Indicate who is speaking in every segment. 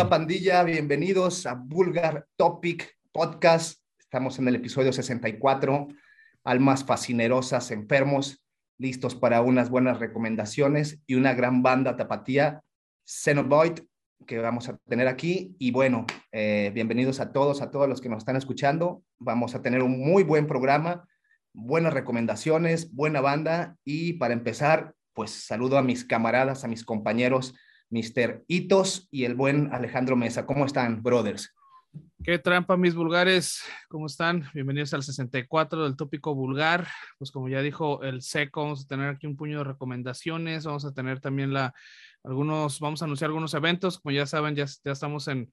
Speaker 1: onda, pandilla? Bienvenidos a Vulgar Topic Podcast. Estamos en el episodio 64. Almas fascinerosas, enfermos, listos para unas buenas recomendaciones y una gran banda tapatía, Xenovoid, que vamos a tener aquí. Y bueno, eh, bienvenidos a todos, a todos los que nos están escuchando. Vamos a tener un muy buen programa, buenas recomendaciones, buena banda. Y para empezar, pues saludo a mis camaradas, a mis compañeros, Mr. Hitos y el buen Alejandro Mesa. ¿Cómo están, brothers?
Speaker 2: Qué trampa, mis vulgares. ¿Cómo están? Bienvenidos al 64 del tópico vulgar. Pues como ya dijo el SECO, vamos a tener aquí un puño de recomendaciones. Vamos a tener también la, algunos, vamos a anunciar algunos eventos. Como ya saben, ya, ya estamos en,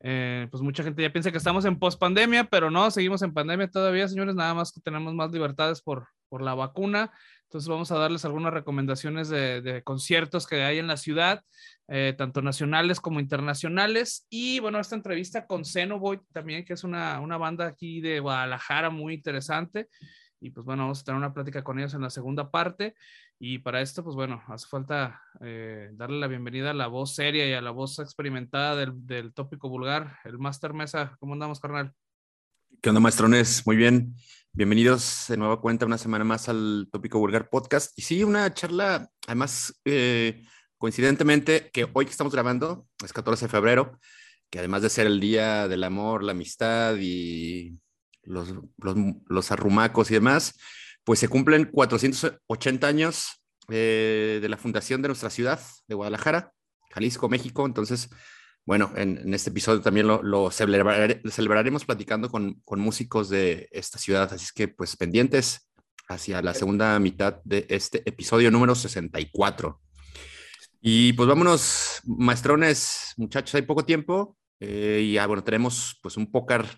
Speaker 2: eh, pues mucha gente ya piensa que estamos en post pandemia, pero no, seguimos en pandemia todavía, señores. Nada más que tenemos más libertades por, por la vacuna. Entonces vamos a darles algunas recomendaciones de, conciertos que hay en la ciudad, eh, tanto nacionales como internacionales. Y bueno, esta entrevista con Xenoboy también, que es una, una banda aquí de Guadalajara muy interesante. Y pues bueno, vamos a tener una plática con ellos en la segunda parte. Y para esto, pues bueno, hace falta eh, darle la bienvenida a la voz seria y a la voz experimentada del, del tópico vulgar, el Master Mesa. ¿Cómo andamos, carnal?
Speaker 3: ¿Qué onda, maestrones? Muy bien. Bienvenidos de nueva cuenta una semana más al Tópico Vulgar Podcast. Y sí, una charla, además, eh, coincidentemente, que hoy que estamos grabando, es 14 de febrero, que además de ser el Día del Amor, la Amistad y los, los, arrumacos y demás, pues se cumplen 480 años eh, de la fundación de nuestra ciudad, de Guadalajara, Jalisco, México. Entonces, bueno, en, este episodio también lo, celebraremos platicando con, músicos de esta ciudad, así es que pues pendientes hacia la segunda mitad de este episodio número 64. Y pues vámonos, maestrones, muchachos, hay poco tiempo eh, y ya, bueno, tenemos pues un pócar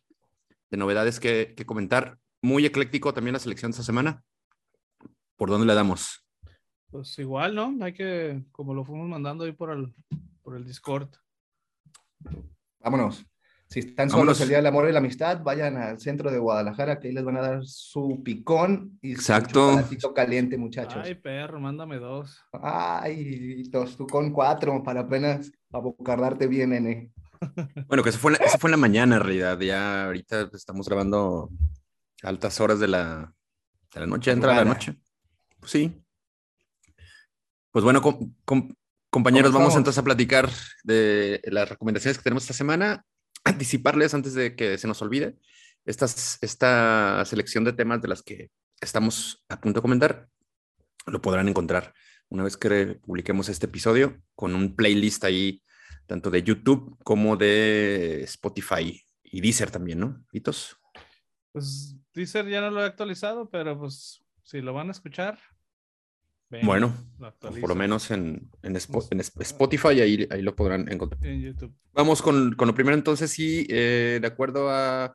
Speaker 3: de novedades que, comentar. Muy ecléctico también la selección de esta semana. ¿Por dónde le damos?
Speaker 2: Pues igual, ¿no? Hay que, como lo fuimos mandando ahí por el, por el Discord.
Speaker 1: Vámonos. Si están solos el Día del Amor y la Amistad, vayan al centro de Guadalajara, que ahí les van a dar su picón y
Speaker 3: Exacto.
Speaker 1: su caliente, muchachos.
Speaker 2: Ay, perro, mándame dos.
Speaker 1: Ay, dos, tú con cuatro, para apenas abocardarte bien, nene.
Speaker 3: Bueno, que eso fue, eso fue en la mañana, en realidad. Ya ahorita estamos grabando altas horas de la, de la noche, entra la noche. Pues sí. Pues bueno, Compañeros, vamos entonces a platicar de las recomendaciones que tenemos esta semana. Anticiparles antes de que se nos olvide esta selección de temas de las que estamos a punto de comentar. Lo podrán encontrar una vez que publiquemos este episodio con un playlist ahí, tanto de YouTube como de Spotify y Deezer también, ¿no? ¿Hitos?
Speaker 2: Pues Deezer ya no lo he actualizado, pero pues si lo van a escuchar,
Speaker 3: bueno, por lo menos en, en, Spotify, ahí, ahí lo podrán encontrar.
Speaker 2: En YouTube.
Speaker 3: Vamos con, con lo primero entonces, sí, eh, de acuerdo a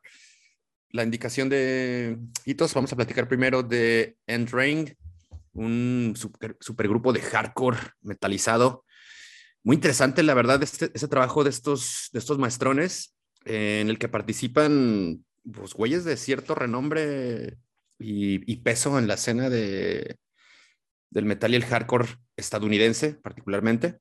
Speaker 3: la indicación de hitos, vamos a platicar primero de End un super, supergrupo de hardcore metalizado. Muy interesante, la verdad, este, ese trabajo de estos, de estos maestrones eh, en el que participan pues, güeyes de cierto renombre y, y peso en la escena de, del metal y el hardcore estadounidense, particularmente.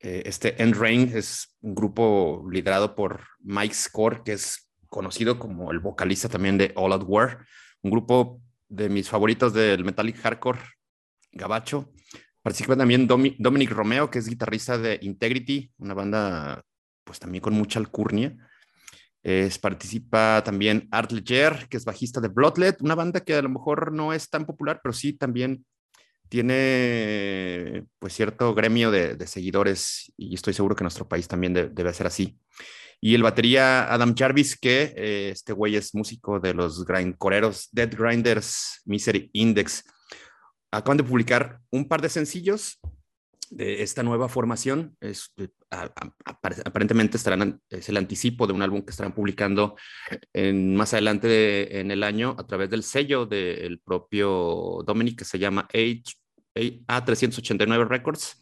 Speaker 3: Eh, este End Rain es un grupo liderado por Mike Score, que es conocido como el vocalista también de All Out War, un grupo de mis favoritos del metallic hardcore gabacho. Participa también Dominic Romeo, que es guitarrista de Integrity, una banda pues también con mucha alcurnia. Es, participa también Art Leger, que es bajista de Bloodlet, una banda que a lo mejor no es tan popular, pero sí también tiene pues cierto gremio de, seguidores y estoy seguro que nuestro país también debe ser así. Y el batería Adam Jarvis, que eh, este güey es músico de los grindcoreros Dead Grinders Misery Index. Acaban de publicar un par de sencillos de esta nueva formación. Es, eh, aparentemente estarán, es el anticipo de un álbum que estarán publicando en, más adelante en el año a través del sello del propio Dominic que se llama Age a389 Records.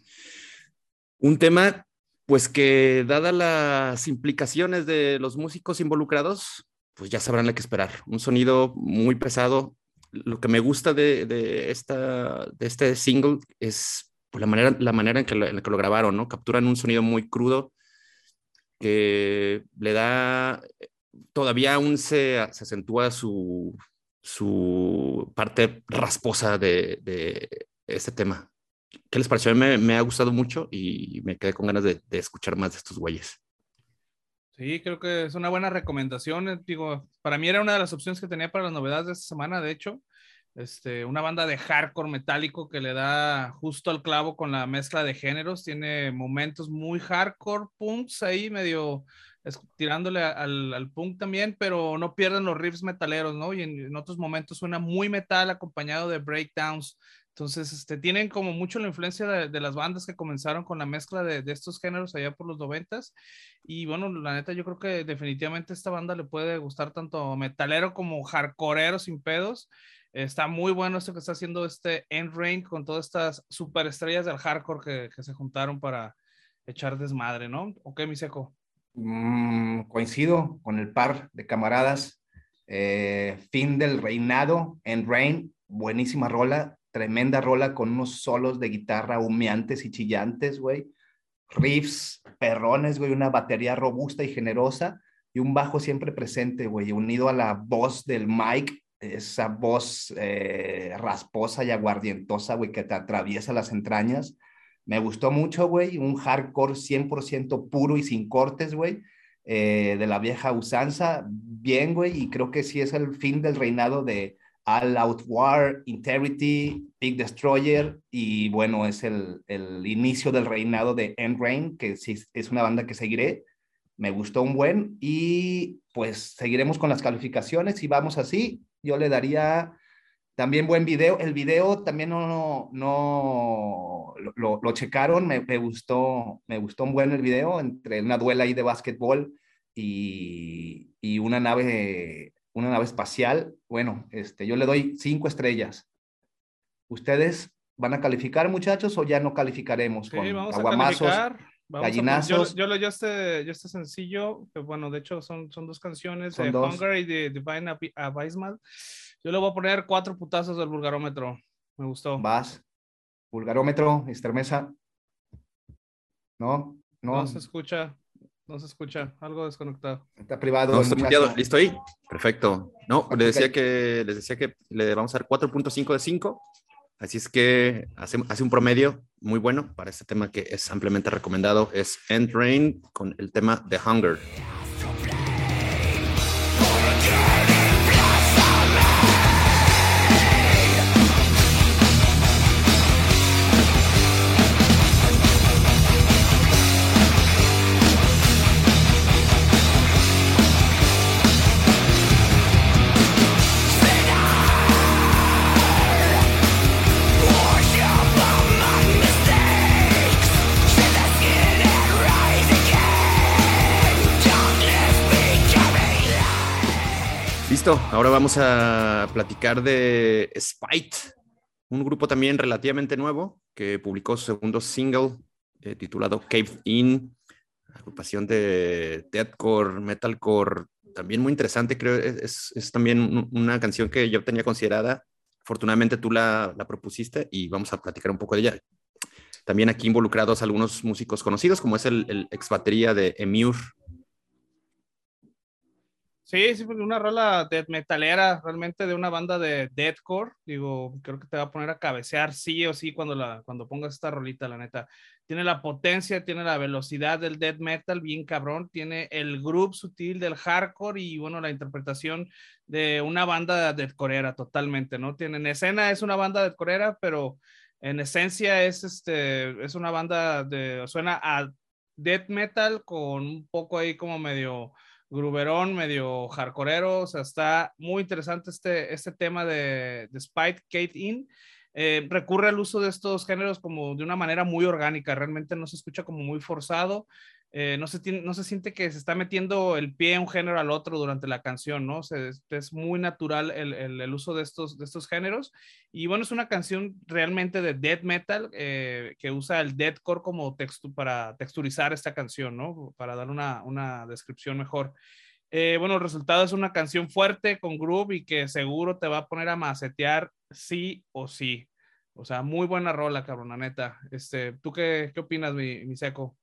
Speaker 3: Un tema, pues que dada las implicaciones de los músicos involucrados, pues ya sabrán lo que esperar. Un sonido muy pesado. Lo que me gusta de, esta, de este single es pues, la, manera, la manera en que, lo, en que lo grabaron, ¿no? Capturan un sonido muy crudo, que le da, todavía aún se, se acentúa su, su parte rasposa de, de este tema. ¿Qué les pareció? Me, me, ha gustado mucho y me quedé con ganas de, de, escuchar más de estos güeyes.
Speaker 2: Sí, creo que es una buena recomendación. Eh, digo, para mí era una de las opciones que tenía para las novedades de esta semana, de hecho. Este, una banda de hardcore metálico que le da justo al clavo con la mezcla de géneros. Tiene momentos muy hardcore, punks ahí, medio tirándole al, al, punk también, pero no pierden los riffs metaleros, ¿no? Y en, en, otros momentos suena muy metal acompañado de breakdowns. Entonces, este, tienen como mucho la influencia de, de las bandas que comenzaron con la mezcla de, de, estos géneros allá por los noventas. Y bueno, la neta, yo creo que definitivamente esta banda le puede gustar tanto metalero como hardcoreero sin pedos. Está muy bueno esto que está haciendo este End Rain con todas estas superestrellas del hardcore que, que se juntaron para echar desmadre, ¿no? ¿O qué, mi seco?
Speaker 1: Mm, coincido con el par de camaradas. Eh, fin del reinado, End Rain, buenísima rola, tremenda rola con unos solos de guitarra humeantes y chillantes, güey. Riffs, perrones, güey, una batería robusta y generosa y un bajo siempre presente, güey, unido a la voz del Mike, esa voz eh, rasposa y aguardientosa, güey, que te atraviesa las entrañas. Me gustó mucho, güey, un hardcore 100% puro y sin cortes, güey, eh, de la vieja usanza. Bien, güey, y creo que sí es el fin del reinado de, All Out War, Integrity, Big Destroyer y bueno, es el, el inicio del reinado de End Rain, que sí es una banda que seguiré. Me gustó un buen y pues seguiremos con las calificaciones y vamos así. Yo le daría también buen video. El video también no, no, no lo, lo, checaron, me, me, gustó, me gustó un buen el video entre una duela ahí de básquetbol y, y una nave una nave espacial, bueno, este, yo le doy cinco estrellas. ¿Ustedes van a calificar, muchachos, o ya no calificaremos
Speaker 2: sí,
Speaker 1: con
Speaker 2: vamos
Speaker 1: aguamazos,
Speaker 2: a. Vamos
Speaker 1: gallinazos?
Speaker 2: A, yo, yo, yo, este, yo este sencillo, que bueno, de hecho son, son dos canciones,
Speaker 1: Son
Speaker 2: de
Speaker 1: dos.
Speaker 2: Hunger y de Divine Ab- Abysmal. Yo le voy a poner cuatro putazos del vulgarómetro. Me gustó.
Speaker 1: Vas. Vulgarómetro, Estermesa. No, no,
Speaker 2: No se escucha, no se escucha, algo desconectado.
Speaker 1: está privado.
Speaker 3: No, muteado. ¿Listo ahí? Perfecto. No, les decía que, les decía que le vamos a dar 4.5 de 5. Así es que hace, hace un promedio muy bueno para este tema que es ampliamente recomendado. Es End Rain con el tema The Hunger. Listo, ahora vamos a platicar de Spite, un grupo también relativamente nuevo que publicó su segundo single eh, titulado Cave In, agrupación de deathcore, metalcore, también muy interesante, creo, es, es también un- una canción que yo tenía considerada. Afortunadamente tú la, propusiste y vamos a platicar un poco de ella. También aquí involucrados algunos músicos conocidos, como es el, el ex batería de Emure,
Speaker 2: Sí, sí, pues, una rola death metalera, realmente de una banda de deathcore. Digo, creo que te va a poner a cabecear sí o sí cuando, la, cuando pongas esta rolita, la neta. Tiene la potencia, tiene la velocidad del death metal, bien cabrón. Tiene el groove sutil del hardcore y, bueno, la interpretación de una banda deathcoreera totalmente, ¿no? Tiene en escena es una banda deathcoreera, pero en esencia es, este, es una banda de, suena a death metal con un poco ahí como medio gruberón, medio hardcoreero, o sea, está muy interesante este, este tema de, de Spite Kate In. Eh, recurre al uso de estos géneros como de una manera muy orgánica, realmente no se escucha como muy forzado, eh, no, se tiene, no se siente que se está metiendo el pie un género al otro durante la canción, ¿no? Es, muy natural el, el, uso de estos, de estos géneros. Y bueno, es una canción realmente de death metal eh, que usa el deathcore como texto para texturizar esta canción, ¿no? Para dar una, una descripción mejor. Eh, bueno, el resultado es una canción fuerte con groove y que seguro te va a poner a macetear sí o sí. O sea, muy buena rola, cabrón, neta. Este, ¿Tú qué, qué opinas, mi seco?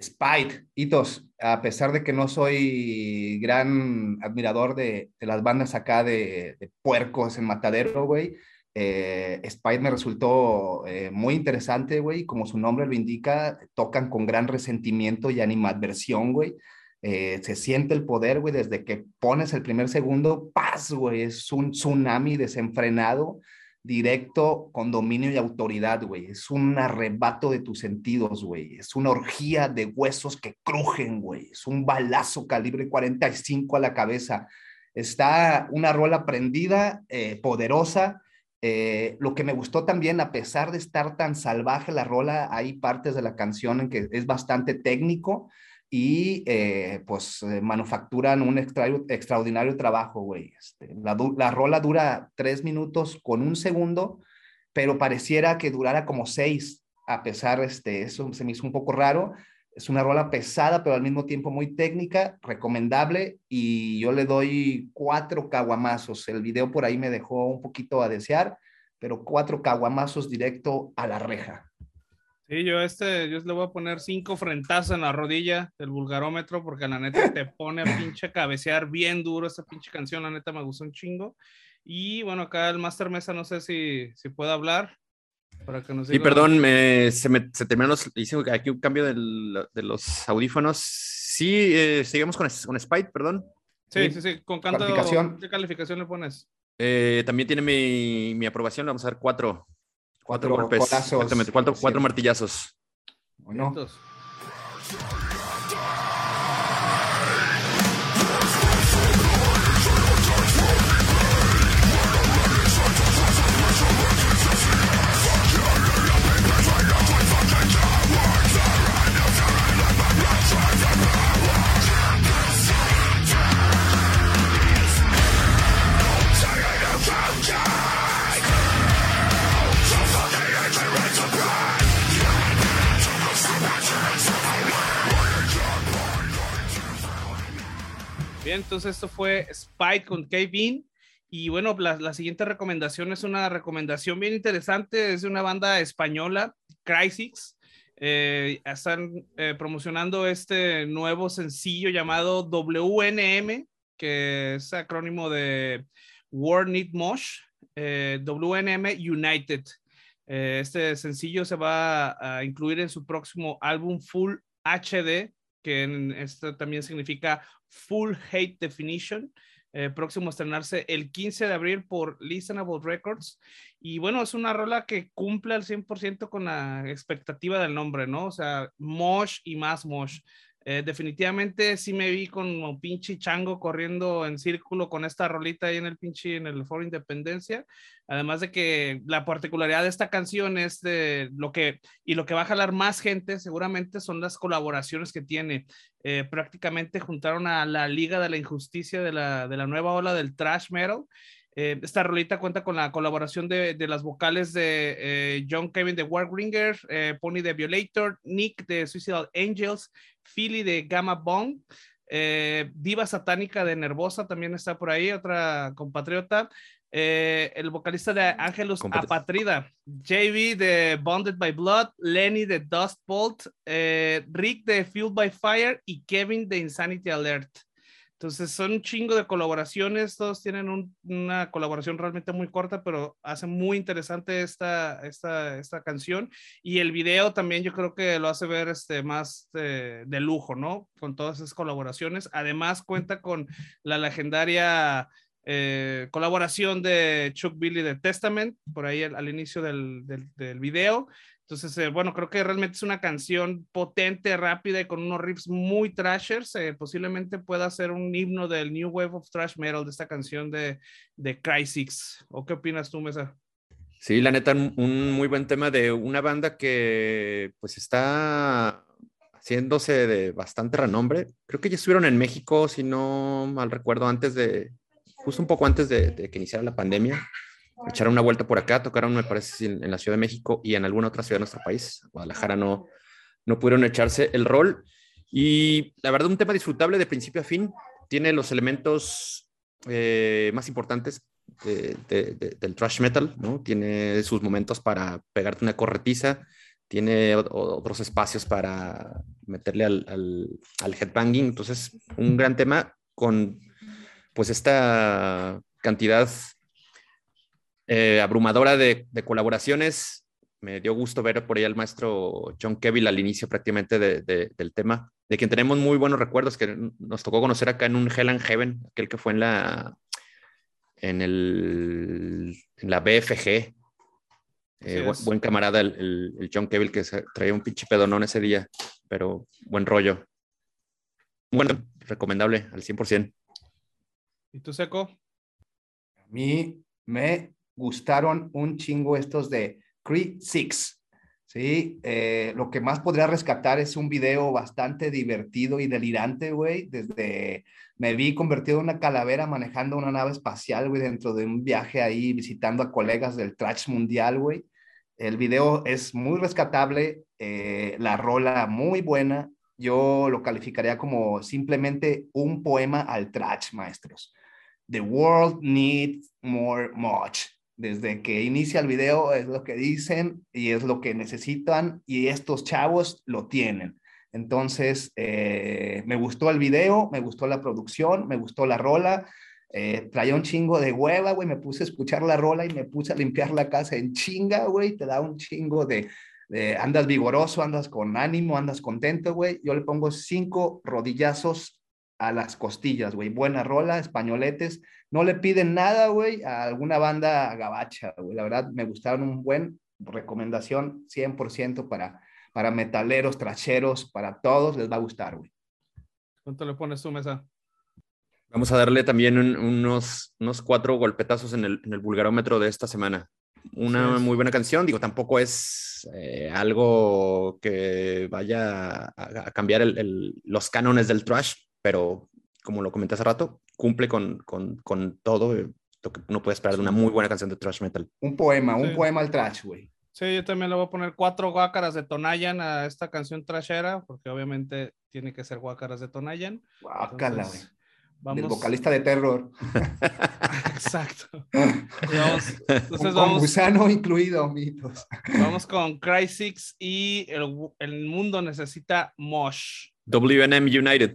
Speaker 1: Spite, Hitos, a pesar de que no soy gran admirador de, las bandas acá de, puercos en Matadero, güey, eh, Spite me resultó eh, muy interesante, güey, como su nombre lo indica, tocan con gran resentimiento y animadversión, güey. Eh, se siente el poder, güey, desde que pones el primer segundo, paz, güey, es un tsunami desenfrenado directo con dominio y autoridad, güey. Es un arrebato de tus sentidos, güey. Es una orgía de huesos que crujen, güey. Es un balazo calibre 45 a la cabeza. Está una rola prendida, eh, poderosa. Eh, lo que me gustó también, a pesar de estar tan salvaje la rola, hay partes de la canción en que es bastante técnico y eh, pues eh, manufacturan un extraordinario trabajo, güey. Este, la, la, rola dura tres minutos con un segundo, pero pareciera que durara como seis, a pesar, este, eso se me hizo un poco raro. Es una rola pesada, pero al mismo tiempo muy técnica, recomendable, y yo le doy cuatro caguamazos. El video por ahí me dejó un poquito a desear, pero cuatro caguamazos directo a la reja.
Speaker 2: Sí, yo este, yo le voy a poner cinco frentazos en la rodilla del vulgarómetro porque la neta te pone a pinche cabecear bien duro esta pinche canción, la neta me gustó un chingo. Y bueno, acá el Master Mesa no sé si, si puede hablar.
Speaker 3: Para que nos diga... Sí, perdón, me, se, me, se terminaron los, hice aquí un cambio del, de los audífonos. Sí, eh, seguimos con, con Spite, perdón.
Speaker 2: Sí, sí, sí, con canto, ¿Calificación? ¿qué calificación le pones?
Speaker 3: Eh, también tiene mi, mi aprobación, le vamos a dar cuatro. Cuatro, golpes. Exactamente, cuatro, cuatro martillazos.
Speaker 1: Bueno.
Speaker 2: Entonces esto fue Spike con Kevin. Y bueno, la, siguiente recomendación es una recomendación bien interesante, es de una banda española, Crysis. Eh, están eh, promocionando este nuevo sencillo llamado WNM, que es acrónimo de World Need Mosh, eh, WNM United. este sencillo se va a incluir en su próximo álbum Full HD, que en esto también significa Full Hate Definition. Eh, próximo a estrenarse el 15 de abril por Listenable Records. Y bueno, es una rola que cumple al 100% con la expectativa del nombre, ¿no? O sea, Mosh y más Mosh. Eh, definitivamente sí me vi como pinche chango corriendo en círculo con esta rolita ahí en el pinche, en el Foro Independencia. Además de que la particularidad de esta canción es de lo que, y lo que va a jalar más gente seguramente son las colaboraciones que tiene. Eh, prácticamente juntaron a la Liga de la Injusticia de la, de la nueva ola del trash metal eh, esta rolita cuenta con la colaboración de, las vocales de eh, John Kevin de Warbringer, eh, Pony de Violator, Nick de Suicidal Angels, Philly de Gamma Bong, Diva Satánica de Nervosa también está por ahí, otra compatriota. el vocalista de Angelus Apatrida, JV de Bonded by Blood, Lenny de Dust Bolt, Rick de Fueled by Fire y Kevin de Insanity Alert. Entonces son un chingo de colaboraciones, todos tienen una colaboración realmente muy corta, pero hace muy interesante esta, esta, esta canción. Y el video también yo creo que lo hace ver este, más de, lujo, ¿no? Con todas esas colaboraciones. Además cuenta con la legendaria eh, colaboración de Chuck Billy de Testament, por ahí al, inicio del, del, del video. Entonces, eh, bueno, creo que realmente es una canción potente, rápida y con unos riffs muy trashers. Eh, posiblemente pueda ser un himno del New Wave of Trash Metal de esta canción de, de Cry6. ¿O qué opinas tú, Mesa?
Speaker 3: Sí, la neta, un muy buen tema de una banda que pues está haciéndose de bastante renombre. Creo que ya estuvieron en México, si no mal recuerdo, antes de, justo un poco antes de, de que iniciara la pandemia echaron una vuelta por acá, tocaron, me parece, en, la Ciudad de México y en alguna otra ciudad de nuestro país. Guadalajara no, no pudieron echarse el rol. Y la verdad, un tema disfrutable de principio a fin. Tiene los elementos eh, más importantes del thrash metal, ¿no? Tiene sus momentos para pegarte una corretiza, tiene otros espacios para meterle al, al, headbanging. Entonces, un gran tema con pues esta cantidad eh, abrumadora de, colaboraciones. Me dio gusto ver por ahí al maestro John Kevin al inicio prácticamente del tema, de quien tenemos muy buenos recuerdos, que nos tocó conocer acá en un Hell and Heaven, aquel que fue en la, en, el, en la BFG. Eh, buen, camarada el, John Kevin que traía un pinche pedonón ese día, pero buen rollo. Bueno, recomendable al 100%.
Speaker 2: ¿Y tú, Seco?
Speaker 1: A mí me gustaron un chingo estos de Creed 6. Sí, eh, lo que más podría rescatar es un video bastante divertido y delirante, güey. Desde me vi convertido en una calavera manejando una nave espacial, güey, dentro de un viaje ahí visitando a colegas del trash mundial, güey. El video es muy rescatable, eh, la rola muy buena. Yo lo calificaría como simplemente un poema al trash, maestros. The world needs more much desde que inicia el video es lo que dicen y es lo que necesitan y estos chavos lo tienen. Entonces, eh, me gustó el video, me gustó la producción, me gustó la rola. Eh, traía un chingo de hueva, güey. Me puse a escuchar la rola y me puse a limpiar la casa en chinga, güey. Te da un chingo de, de andas vigoroso, andas con ánimo, andas contento, güey. Yo le pongo cinco rodillazos a las costillas, güey. Buena rola, españoletes. No le piden nada, güey, a alguna banda gabacha, güey. La verdad, me gustaron un buen recomendación 100% para, para metaleros, tracheros, para todos les va a gustar, güey.
Speaker 2: ¿Cuánto le pones tu mesa?
Speaker 3: Vamos a darle también unos, unos cuatro golpetazos en el, en el vulgarómetro de esta semana. Una muy buena canción, digo, tampoco es eh, algo que vaya a, cambiar los cánones del trash, pero como lo comenté hace rato, cumple con, con, con todo lo que uno puede esperar de una muy buena canción de thrash metal.
Speaker 1: Un poema, un poema al trash, güey.
Speaker 2: Sí, yo también le voy a poner cuatro guácaras de Tonayan a esta canción trashera, porque obviamente tiene que ser guácaras de Tonayan.
Speaker 1: Guácala, güey. Vamos... El vocalista de terror.
Speaker 2: Exacto.
Speaker 1: Vamos, entonces con gusano incluido, mitos.
Speaker 2: Vamos con Cry Six y el, el mundo necesita Mosh.
Speaker 3: WNM United.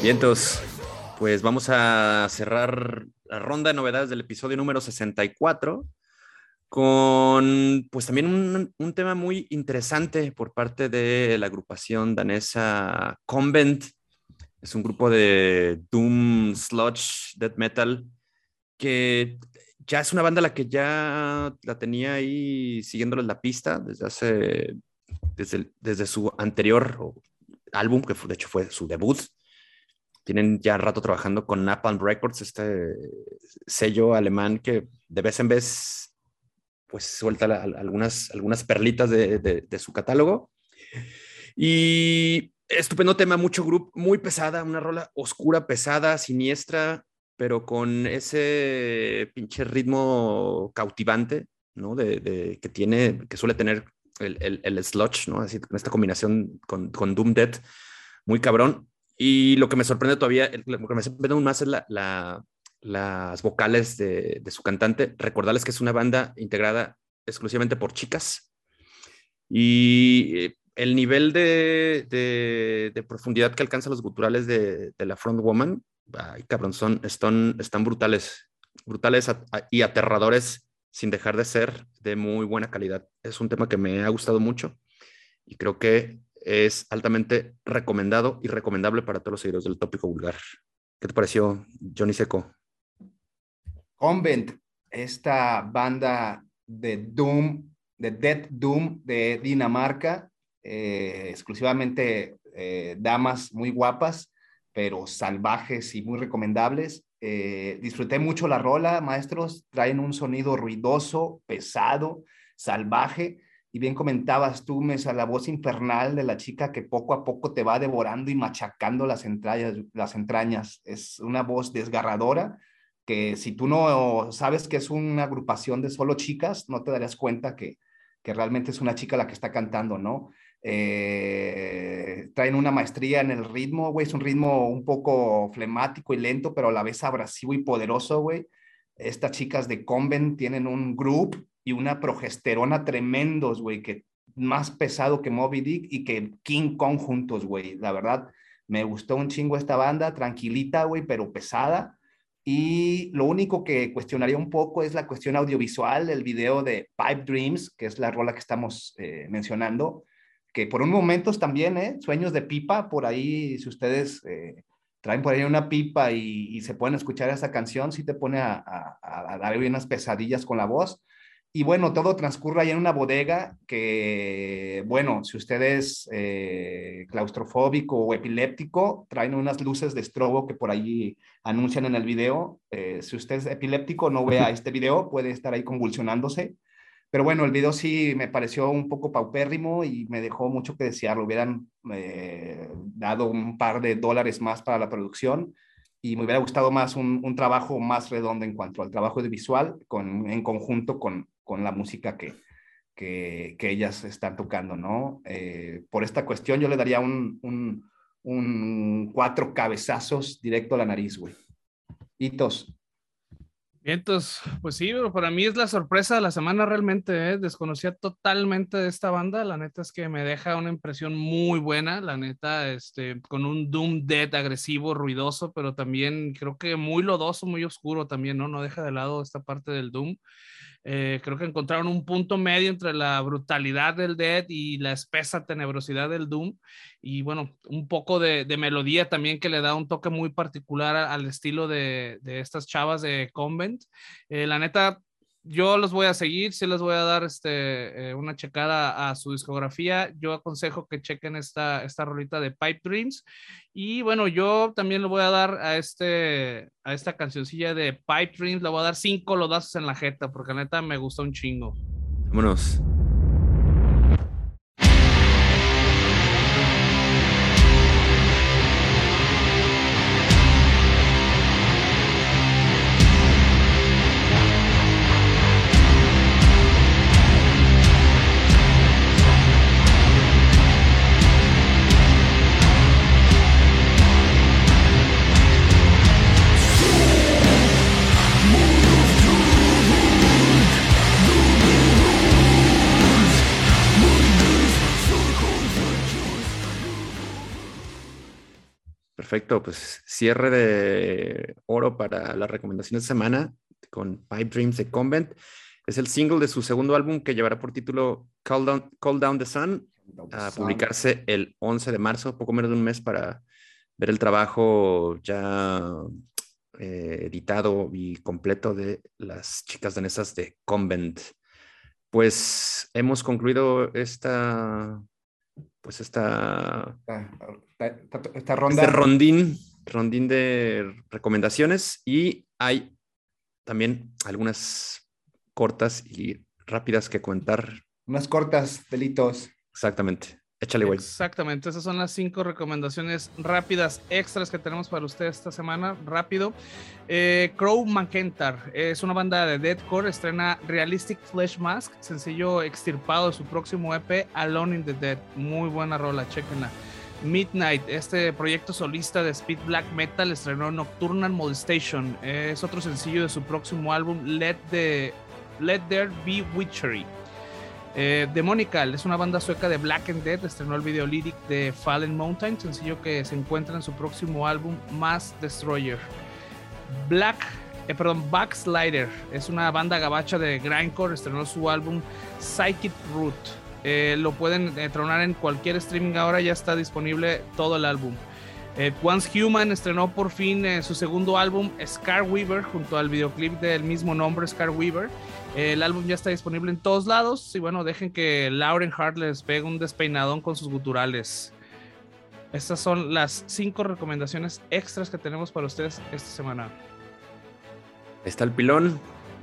Speaker 3: Vientos, pues vamos a cerrar la ronda de novedades del episodio número 64 con pues también un, un, tema muy interesante por parte de la agrupación danesa Convent. Es un grupo de Doom, Sludge, Death Metal, que ya es una banda la que ya la tenía ahí siguiéndoles la pista desde hace, desde, desde su anterior álbum, que de hecho fue su debut, tienen ya rato trabajando con Napalm Records, este sello alemán que de vez en vez pues suelta algunas, algunas perlitas de, de, su catálogo. Y estupendo tema, mucho grupo, muy pesada, una rola oscura, pesada, siniestra, pero con ese pinche ritmo cautivante, ¿no? De, que tiene, que suele tener el, el, el sludge, ¿no? Así, con esta combinación con, con Doom Dead, muy cabrón. Y lo que me sorprende todavía, lo que me sorprende aún más es la, las vocales de, su cantante. Recordarles que es una banda integrada exclusivamente por chicas. Y eh, el nivel de, de, profundidad que alcanzan los guturales de, la front woman, ay, cabrón, son, están, están brutales, brutales y aterradores sin dejar de ser de muy buena calidad. Es un tema que me ha gustado mucho y creo que es altamente recomendado y recomendable para todos los seguidores del tópico vulgar. ¿Qué te pareció, Johnny Seco?
Speaker 1: Convent, esta banda de Doom, de Death Doom de Dinamarca, eh, exclusivamente eh, damas muy guapas, pero salvajes y muy recomendables. Eh, disfruté mucho la rola, maestros. Traen un sonido ruidoso, pesado, salvaje. Y bien comentabas tú, Mesa, la voz infernal de la chica que poco a poco te va devorando y machacando las entrañas. Las entrañas. Es una voz desgarradora que si tú no sabes que es una agrupación de solo chicas, no te darías cuenta que, que realmente es una chica la que está cantando, ¿no? Eh, traen una maestría en el ritmo, güey, es un ritmo un poco flemático y lento, pero a la vez abrasivo y poderoso, güey. Estas chicas de Convent tienen un group y una progesterona tremendos, güey, que más pesado que Moby Dick y que King Kong juntos, güey. La verdad, me gustó un chingo esta banda, tranquilita, güey, pero pesada. Y lo único que cuestionaría un poco es la cuestión audiovisual del video de Pipe Dreams, que es la rola que estamos eh, mencionando que por un momento también, ¿eh? Sueños de pipa, por ahí, si ustedes eh, traen por ahí una pipa y, se pueden escuchar esa canción, sí te pone a, a, dar unas pesadillas con la voz. Y bueno, todo transcurre ahí en una bodega que, bueno, si usted es eh, claustrofóbico o epiléptico, traen unas luces de estrobo que por ahí anuncian en el video. Eh, si usted es epiléptico, no vea este video, puede estar ahí convulsionándose. Pero bueno, el video sí me pareció un poco paupérrimo y me dejó mucho que desear. Lo hubieran eh, dado un par de dólares más para la producción y me hubiera gustado más un, un trabajo más redondo en cuanto al trabajo de visual con, en conjunto con, con la música que, que, que, ellas están tocando, ¿no? Eh, por esta cuestión yo le daría un, un, un cuatro cabezazos directo a la nariz, güey. Hitos.
Speaker 2: Entonces, pues sí, pero para mí es la sorpresa de la semana realmente, ¿eh? desconocía totalmente de esta banda, la neta es que me deja una impresión muy buena, la neta, este, con un Doom Dead agresivo, ruidoso, pero también creo que muy lodoso, muy oscuro también, ¿no? No deja de lado esta parte del Doom. Eh, creo que encontraron un punto medio entre la brutalidad del Dead y la espesa tenebrosidad del Doom. Y bueno, un poco de, melodía también que le da un toque muy particular al estilo de, estas chavas de Convent. Eh, la neta, yo los voy a seguir, sí les voy a dar este, eh, una checada a su discografía. Yo aconsejo que chequen esta, esta rolita de Pipe Dreams. Y bueno, yo también le voy a dar a, este, a esta cancioncilla de Pipe Dreams, le voy a dar cinco lodazos en la jeta, porque la neta me gustó un chingo.
Speaker 3: Vámonos. Perfecto, pues cierre de oro para las recomendaciones de semana con Pipe Dreams de Convent. Es el single de su segundo álbum que llevará por título Call Down, Call Down the Sun a publicarse el 11 de marzo, poco menos de un mes para ver el trabajo ya eh, editado y completo de las chicas danesas de Convent. Pues hemos concluido esta pues esta,
Speaker 1: esta, ronda.
Speaker 3: Este rondín, rondín de recomendaciones y hay también algunas cortas y rápidas que contar.
Speaker 1: Unas cortas, delitos.
Speaker 3: Exactamente. Échale, güey.
Speaker 2: Exactamente, esas son las cinco recomendaciones rápidas extras que tenemos para ustedes esta semana. Rápido. Eh, Crow McKentar es una banda de deathcore, estrena Realistic Flesh Mask, sencillo extirpado de su próximo EP, Alone in the Dead. Muy buena rola, chequenla. Midnight, este proyecto solista de speed black metal, estrenó Nocturnal Molestation. Es otro sencillo de su próximo álbum, Let, the, Let There Be Witchery. Eh, Demonical es una banda sueca de Black and Dead, estrenó el video lyric de Fallen Mountain, sencillo que se encuentra en su próximo álbum Mass Destroyer. Black, eh, perdón, Backslider es una banda gabacha de grindcore, estrenó su álbum Psychic Root. Eh, lo pueden tronar en cualquier streaming ahora, ya está disponible todo el álbum. Once Human estrenó por fin su segundo álbum Scar Weaver junto al videoclip del mismo nombre Scar Weaver el álbum ya está disponible en todos lados. Y bueno, dejen que Lauren Hart les pegue un despeinadón con sus guturales. Estas son las cinco recomendaciones extras que tenemos para ustedes esta semana.
Speaker 3: Está el pilón.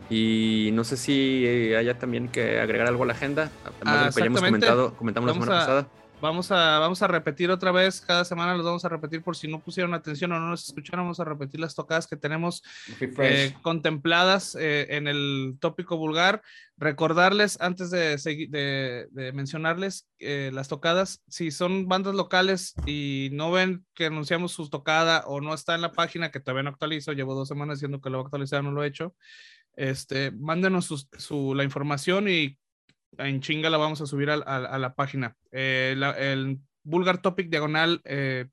Speaker 3: Y no sé si haya también que agregar algo a la agenda. Además de lo que ya hemos comentado, comentamos la semana pasada.
Speaker 2: Vamos a, vamos a repetir otra vez, cada semana los vamos a repetir por si no pusieron atención o no nos escucharon, vamos a repetir las tocadas que tenemos eh, contempladas eh, en el tópico vulgar. Recordarles, antes de, de, mencionarles eh, las tocadas, si son bandas locales y no ven que anunciamos su tocada o no está en la página, que todavía no actualizo, llevo dos semanas diciendo que lo voy a actualizar, no lo he hecho, este, mándenos su, la información y en chinga la vamos a subir a, la página. Eh, el Vulgar Topic Diagonal eh,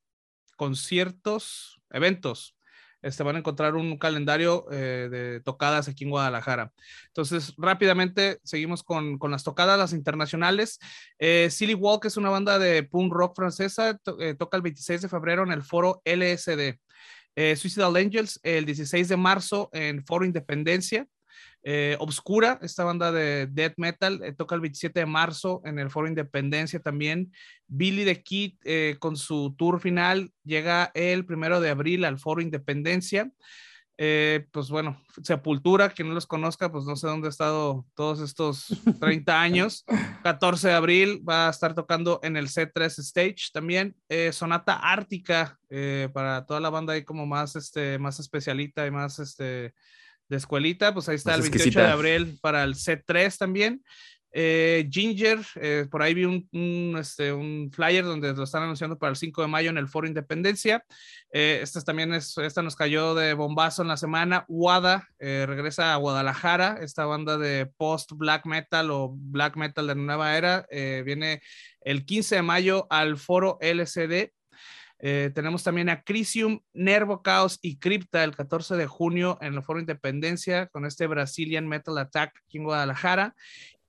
Speaker 2: conciertos, eventos. Este, van a encontrar un calendario eh, de tocadas aquí en Guadalajara. Entonces, rápidamente seguimos con, con las tocadas, las internacionales. Silly Walk es una banda de punk rock francesa, toca el 26 de febrero en el foro LSD. Suicidal Angels el 16 de marzo en Foro Independencia. Eh, Obscura, esta banda de death metal, eh, toca el 27 de marzo en el Foro Independencia también. Billy the Kid eh, con su tour final llega el primero de abril al Foro Independencia. pues bueno, Sepultura, quien no los conozca, pues no sé dónde ha estado todos estos 30 años. 14 de abril va a estar tocando en el C3 Stage también. Sonata Ártica para toda la banda ahí como más, este, más especialita y más, este, de escuelita, pues ahí está el 28 de abril para el C3 también. Eh, Ginger, eh, por ahí vi un, este, un, flyer donde lo están anunciando para el 5 de mayo en el Foro Independencia. Eh, esta también es, esta nos cayó de bombazo en la semana. Wada regresa a Guadalajara, esta banda de post black metal o black metal de nueva era. viene el 15 de mayo al Foro LCD eh, tenemos también a Crisium, Nervo Chaos y Crypta el 14 de junio en el Foro Independencia con este Brazilian Metal Attack aquí en Guadalajara.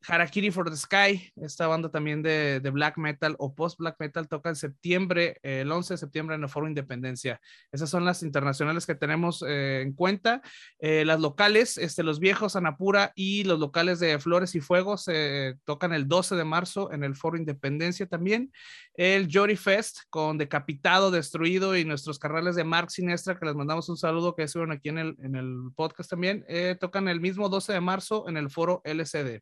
Speaker 2: Harakiri for the Sky, esta banda también de, black metal o post black metal, toca en septiembre, eh, el 11 de septiembre en el Foro Independencia. Esas son las internacionales que tenemos eh, en cuenta. Eh, las locales, este, los viejos Anapura y los locales de Flores y Fuegos tocan el 12 de marzo en el Foro Independencia también. El Jory Fest con Decapitado, Destruido y nuestros carnales de Mark Sinestra, que les mandamos un saludo que estuvieron aquí en el, en el podcast también, tocan el mismo 12 de marzo en el Foro LCD.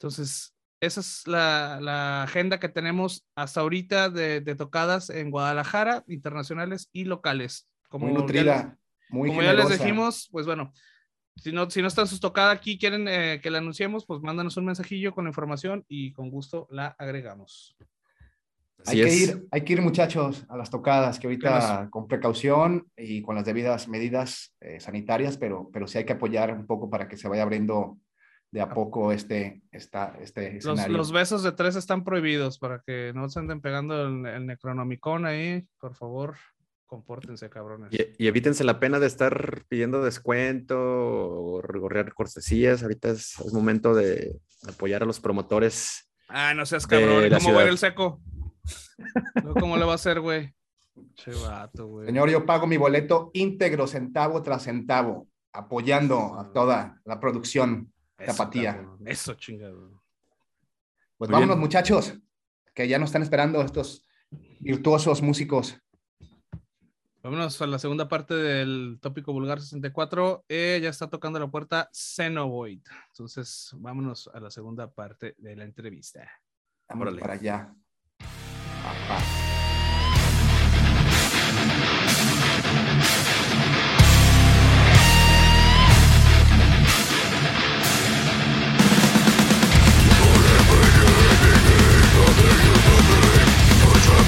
Speaker 2: Entonces, esa es la, agenda que tenemos hasta ahorita de, tocadas en Guadalajara, internacionales y locales.
Speaker 1: Como muy nutrida, muy
Speaker 2: Como ya les dijimos, pues bueno, si no, si no está sus tocadas aquí, quieren eh, que la anunciemos, pues mándanos un mensajillo con la información y con gusto la agregamos.
Speaker 1: hay que, ir, hay que ir, muchachos, a las tocadas, que ahorita con precaución y con las debidas medidas eh, sanitarias, pero, pero sí hay que apoyar un poco para que se vaya abriendo de a poco este, esta, este
Speaker 2: escenario. Los, besos de tres están prohibidos para que no se anden pegando el, el Necronomicon ahí, por favor. Compórtense, cabrones.
Speaker 3: Y, evítense la pena de estar pidiendo descuento o recorrer cortesías. Ahorita es, es, momento de apoyar a los promotores.
Speaker 2: Ah, no seas cabrón. ¿Cómo va el seco? ¿Cómo le va a hacer, güey? Che vato, güey.
Speaker 1: Señor, yo pago mi boleto íntegro, centavo tras centavo, apoyando a toda la producción. Tapatía.
Speaker 2: Eso, chingado.
Speaker 1: Pues vámonos, muchachos, que ya nos están esperando estos virtuosos músicos.
Speaker 2: Vámonos a la segunda parte del tópico vulgar 64. Eh, ya está tocando la puerta Xenovoid. Entonces, vámonos a la segunda parte de la entrevista.
Speaker 1: Vámonos para allá.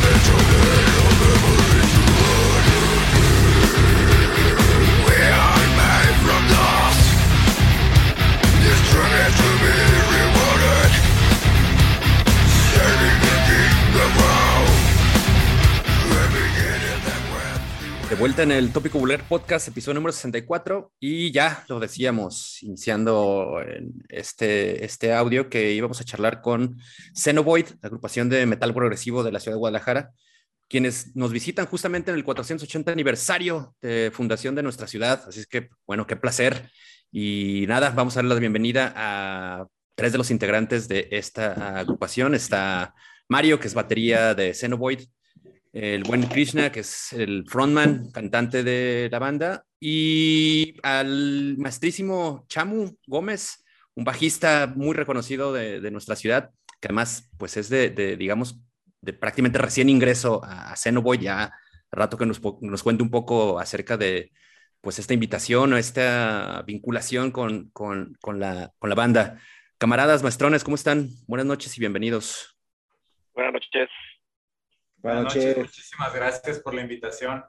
Speaker 3: Today I'll never make you De vuelta en el Tópico Vulgar Podcast, episodio número 64, y ya lo decíamos, iniciando este, este audio que íbamos a charlar con Xenovoid, la agrupación de metal progresivo de la ciudad de Guadalajara, quienes nos visitan justamente en el 480 aniversario de fundación de nuestra ciudad. Así es que, bueno, qué placer. Y nada, vamos a darle la bienvenida a tres de los integrantes de esta agrupación. Está Mario, que es batería de Xenovoid, el buen Krishna, que es el frontman, cantante de la banda, y al maestrísimo Chamu Gómez, un bajista muy reconocido de, nuestra ciudad, que además pues es de, digamos, de prácticamente recién ingreso a, Xenoboy, ya rato que nos, nos cuente un poco acerca de pues esta invitación o esta vinculación con, con, con, la, con la banda. Camaradas, maestrones, ¿cómo están? Buenas noches y bienvenidos.
Speaker 4: Buenas noches.
Speaker 5: Buenas noches. Muchísimas gracias por la invitación.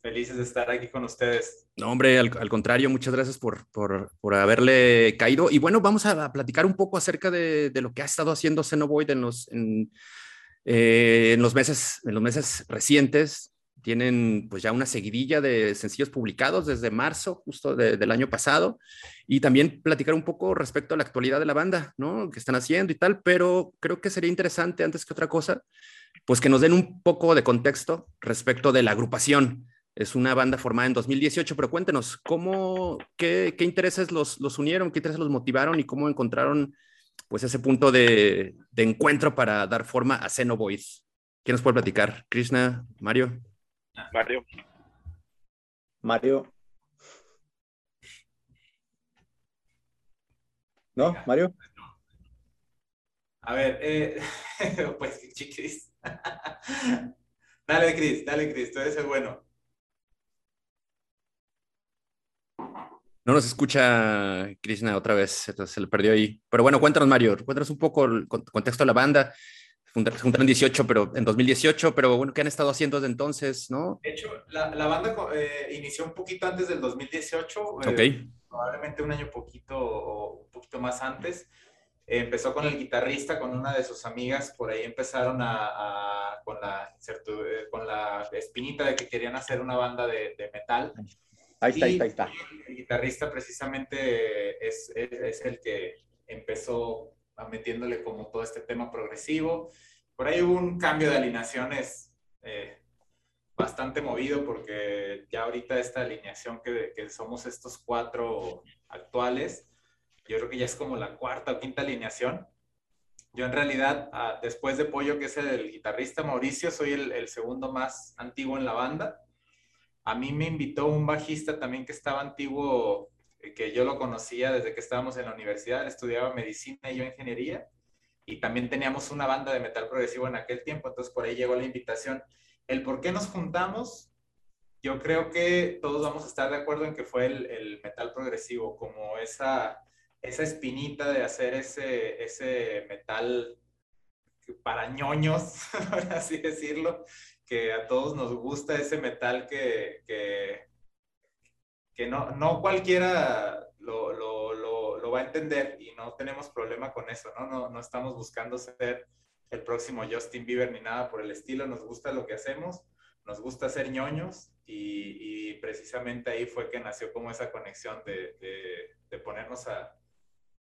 Speaker 5: Felices de estar aquí con ustedes.
Speaker 3: No, hombre, al, contrario, muchas gracias por, por, por, haberle caído. Y bueno, vamos a, platicar un poco acerca de, de, lo que ha estado haciendo Xenovoid en los, en, eh, en, los meses, en los meses recientes. Tienen pues ya una seguidilla de sencillos publicados desde marzo, justo del año pasado. Y también platicar un poco respecto a la actualidad de la banda, ¿no? Que están haciendo y tal. Pero creo que sería interesante, antes que otra cosa, pues que nos den un poco de contexto respecto de la agrupación. Es una banda formada en 2018, pero cuéntenos, ¿cómo, qué, qué intereses los, los, unieron, qué intereses los motivaron y cómo encontraron pues ese punto de, de encuentro para dar forma a Xenovoid? ¿Quién nos puede platicar? Krishna, Mario.
Speaker 4: Mario.
Speaker 5: Mario. ¿No? Mario. A ver, eh, pues chiquis. dale, Cris, dale, Cris, tú eres el bueno.
Speaker 3: No nos escucha Krishna otra vez, entonces se le perdió ahí. Pero bueno, cuéntanos, Mario, cuéntanos un poco el contexto de la banda. Se juntaron en 18, pero en 2018, pero bueno, ¿qué han estado haciendo desde entonces, no?
Speaker 5: De hecho, la, la banda eh, inició un poquito antes del 2018. Eh,
Speaker 3: ok.
Speaker 5: probablemente un año poquito o un poquito más antes. Empezó con el guitarrista, con una de sus amigas, por ahí empezaron a, a con, la, eh, con la espinita de que querían hacer una banda de, de metal.
Speaker 3: Ahí está, ahí está,
Speaker 5: El guitarrista precisamente es, es, el que empezó a metiéndole como todo este tema progresivo. Por ahí hubo un cambio de alineaciones eh, bastante movido porque ya ahorita esta alineación que, que, somos estos cuatro actuales, yo creo que ya es como la cuarta o quinta alineación. Yo en realidad, ah, después de Pollo, que es el guitarrista Mauricio, soy el, el segundo más antiguo en la banda a mí me invitó un bajista también que estaba antiguo, eh, que yo lo conocía desde que estábamos en la universidad, estudiaba medicina y yo ingeniería, y también teníamos una banda de metal progresivo en aquel tiempo, entonces por ahí llegó la invitación. El por qué nos juntamos, yo creo que todos vamos a estar de acuerdo en que fue el, metal progresivo, como esa, esa espinita de hacer ese, ese metal para ñoños, por así decirlo, que a todos nos gusta ese metal que, que, que no, no cualquiera lo, lo, lo, va a entender y no tenemos problema con eso, ¿no? ¿no? No estamos buscando ser el próximo Justin Bieber ni nada por el estilo, nos gusta lo que hacemos, nos gusta ser ñoños y, precisamente ahí fue que nació como esa conexión de, de ponernos a,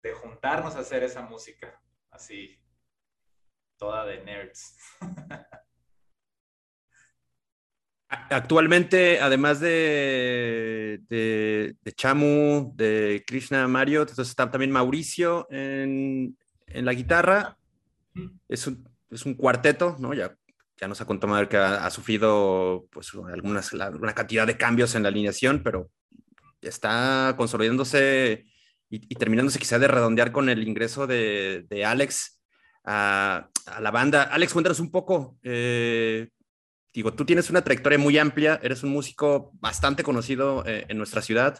Speaker 5: de juntarnos a hacer esa música, así, toda de nerds.
Speaker 3: Actualmente, además de, de, Chamu, de Krishna Mario, entonces está también Mauricio en, en la guitarra. Es un, es un, cuarteto, ¿no? Ya, ya nos ha contado que ha, sufrido pues, algunas, una cantidad de cambios en la alineación, pero está consolidándose y, terminándose quizá de redondear con el ingreso de, de Alex a, a, la banda. Alex, cuéntanos un poco. Eh, digo, tú tienes una trayectoria muy amplia, eres un músico bastante conocido eh, en nuestra ciudad.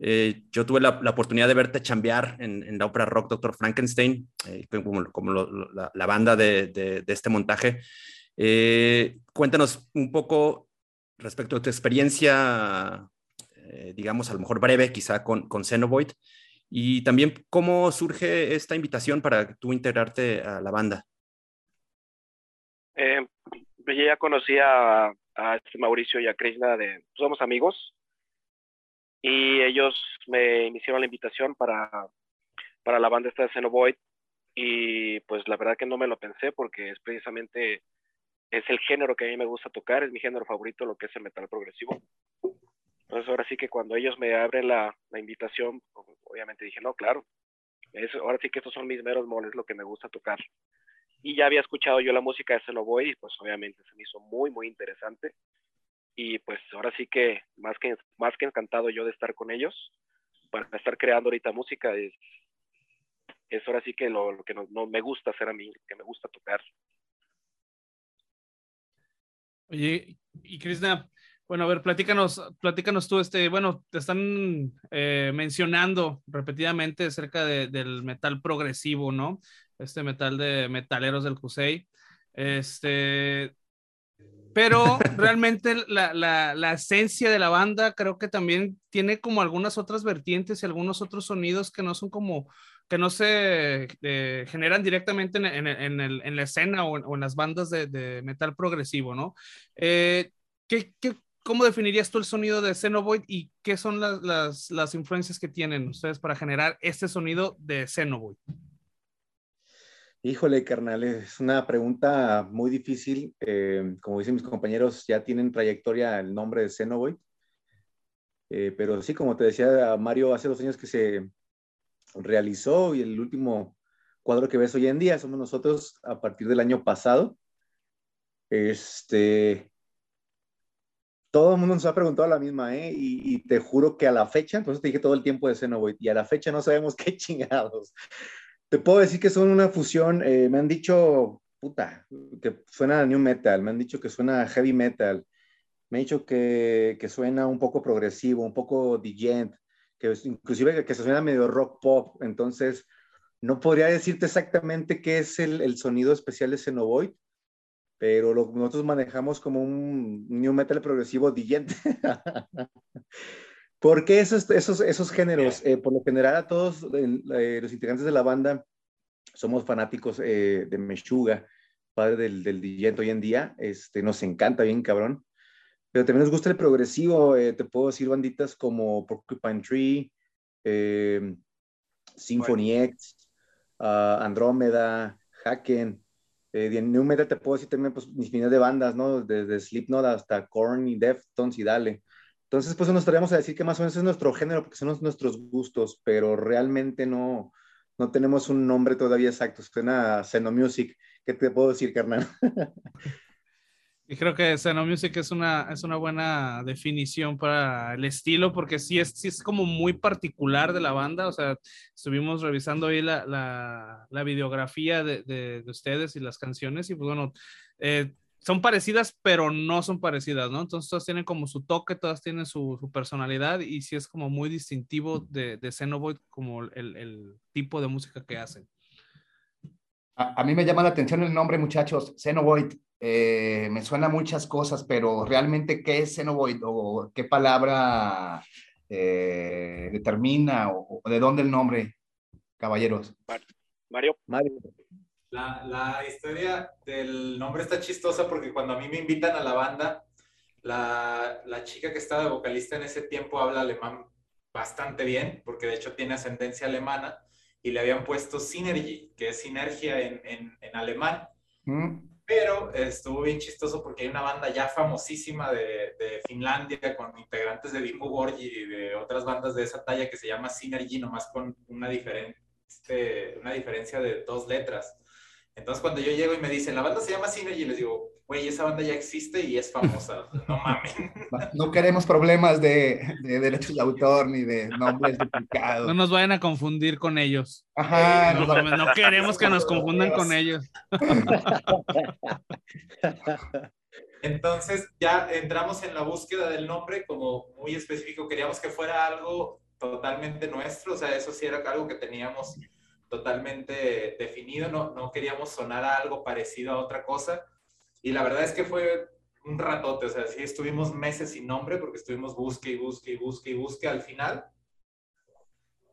Speaker 3: Eh, yo tuve la, oportunidad de verte chambear en, la ópera rock Doctor Frankenstein, eh, como, la, banda de, este montaje. cuéntanos un poco respecto a tu experiencia, digamos, a lo mejor breve, quizá con, con Xenovoid, y también cómo surge esta invitación para tú integrarte a la banda.
Speaker 4: Eh, yo ya conocía a, este Mauricio y a Krishna, de, pues, somos amigos, y ellos me hicieron la invitación para, para la banda esta de Xenovoid, y pues la verdad que no me lo pensé porque es precisamente, es el género que a mí me gusta tocar, es mi género favorito, lo que es el metal progresivo. Entonces ahora sí que cuando ellos me abren la, la invitación, obviamente dije, no, claro, es, ahora sí que estos son mis meros moles, lo que me gusta tocar y ya había escuchado yo la música de Xenovoid y pues obviamente se me hizo muy, muy interesante. y pues ahora sí que más que más que encantado yo de estar con ellos para estar creando ahorita música es, es ahora sí que lo, que no, me gusta hacer a mí, que me gusta tocar.
Speaker 2: Oye, y Krishna, bueno, a ver, platícanos, platícanos tú, este, bueno, te están eh, mencionando repetidamente acerca del metal progresivo, ¿no? Este metal de metaleros del Cusey. Este, pero realmente la, la, la, esencia de la banda creo que también tiene como algunas otras vertientes y algunos otros sonidos que no son como, que no se eh, generan directamente en, en, en, el, en, la escena o, en, las bandas de, de metal progresivo, ¿no? Eh, ¿qué, qué, cómo definirías tú el sonido de Xenovoid y qué son las, las, las influencias que tienen ustedes para generar este sonido de Xenovoid?
Speaker 6: Híjole, carnal, es una pregunta muy difícil. Eh, como dicen mis compañeros, ya tienen trayectoria el nombre de Xenovoid. Eh, pero sí, como te decía Mario, hace dos años que se realizó y el último cuadro que ves hoy en día somos nosotros a partir del año pasado. Este, todo el mundo nos ha preguntado la misma, ¿eh? Y, y, te juro que a la fecha, entonces te dije todo el tiempo de Xenovoid, y a la fecha no sabemos qué chingados. Te puedo decir que son una fusión, eh, me han dicho, puta, que suena a new metal, me han dicho que suena a heavy metal, me han dicho que, que suena un poco progresivo, un poco digent, que inclusive que se suena medio rock pop, entonces no podría decirte exactamente qué es el, el sonido especial de Xenovoid, pero lo, nosotros manejamos como un new metal progresivo digent. ¿Por qué esos, esos, esos géneros? Eh, por lo general a todos eh, los integrantes de la banda somos fanáticos eh, de Meshuga, padre del, del hoy en día. Este, nos encanta bien cabrón. Pero también nos gusta el progresivo. te puedo decir banditas como Porcupine Tree, Symphony X, uh, Andrómeda, Haken. De New Metal te puedo decir también pues, infinidad de bandas, ¿no? Desde Slipknot hasta Korn y Deftones y Dale. Entonces, pues nos estaríamos a decir que más o menos es nuestro género, porque son nuestros gustos, pero realmente no, no tenemos un nombre todavía exacto. Suena a Music. ¿Qué te puedo decir, carnal?
Speaker 2: Y creo que Xeno Music es una, es una buena definición para el estilo, porque sí es, sí es como muy particular de la banda. O sea, estuvimos revisando ahí la, la, la videografía de, de, de, ustedes y las canciones, y pues bueno, eh, son parecidas, pero no son parecidas, ¿no? Entonces todas tienen como su toque, todas tienen su, su personalidad y sí es como muy distintivo de, de Xenovoid como el, el, tipo de música que hacen.
Speaker 1: A, a, mí me llama la atención el nombre, muchachos, Xenovoid. Eh, me suena muchas cosas, pero realmente, ¿qué es Xenovoid o qué palabra eh, determina o, o, de dónde el nombre, caballeros?
Speaker 4: Mario.
Speaker 5: Mario. La, la, historia del nombre está chistosa porque cuando a mí me invitan a la banda, la, la, chica que estaba de vocalista en ese tiempo habla alemán bastante bien, porque de hecho tiene ascendencia alemana, y le habían puesto Synergy, que es sinergia en, en, en alemán. Mm. Pero estuvo bien chistoso porque hay una banda ya famosísima de, de Finlandia con integrantes de Dimmu Borgir y de otras bandas de esa talla que se llama Synergy, nomás con una, diferente, una diferencia de dos letras. Entonces, cuando yo llego y me dicen, la banda se llama Synergy, les digo, güey, esa banda ya existe y es famosa. No mames.
Speaker 1: No queremos problemas de, de, derechos de autor ni de nombres duplicados.
Speaker 2: No nos vayan a confundir con ellos.
Speaker 1: Ajá.
Speaker 2: No, no, no queremos que nos confundan con ellos.
Speaker 5: Entonces, ya entramos en la búsqueda del nombre como muy específico. Queríamos que fuera algo totalmente nuestro, o sea, eso sí era algo que teníamos totalmente definido, no, no queríamos sonar a algo parecido a otra cosa. Y la verdad es que fue un ratote, o sea, sí estuvimos meses sin nombre porque estuvimos busque y busque y busque y busque. Al final,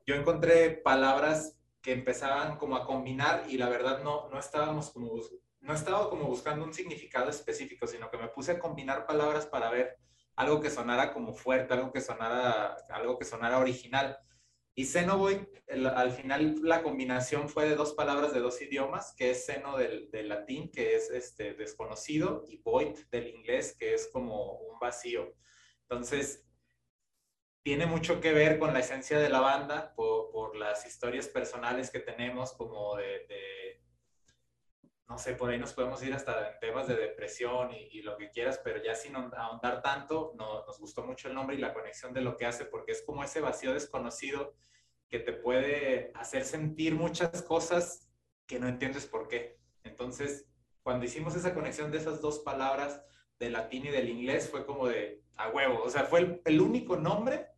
Speaker 5: yo encontré palabras que empezaban como a combinar y la verdad no, no estábamos como, no estaba como buscando un significado específico, sino que me puse a combinar palabras para ver algo que sonara como fuerte, algo que sonara, algo que sonara original. Y Xenovoid, al final la combinación fue de dos palabras de dos idiomas, que es seno del, del, latín, que es este, desconocido, y void del inglés, que es como un vacío. Entonces, tiene mucho que ver con la esencia de la banda, por, por las historias personales que tenemos, como de, de no sé, por ahí nos podemos ir hasta en temas de depresión y, lo que quieras, pero ya sin ahondar tanto, no, nos gustó mucho el nombre y la conexión de lo que hace, porque es como ese vacío desconocido que te puede hacer sentir muchas cosas que no entiendes por qué. Entonces, cuando hicimos esa conexión de esas dos palabras, del latín y del inglés, fue como de a huevo. O sea, fue el, único nombre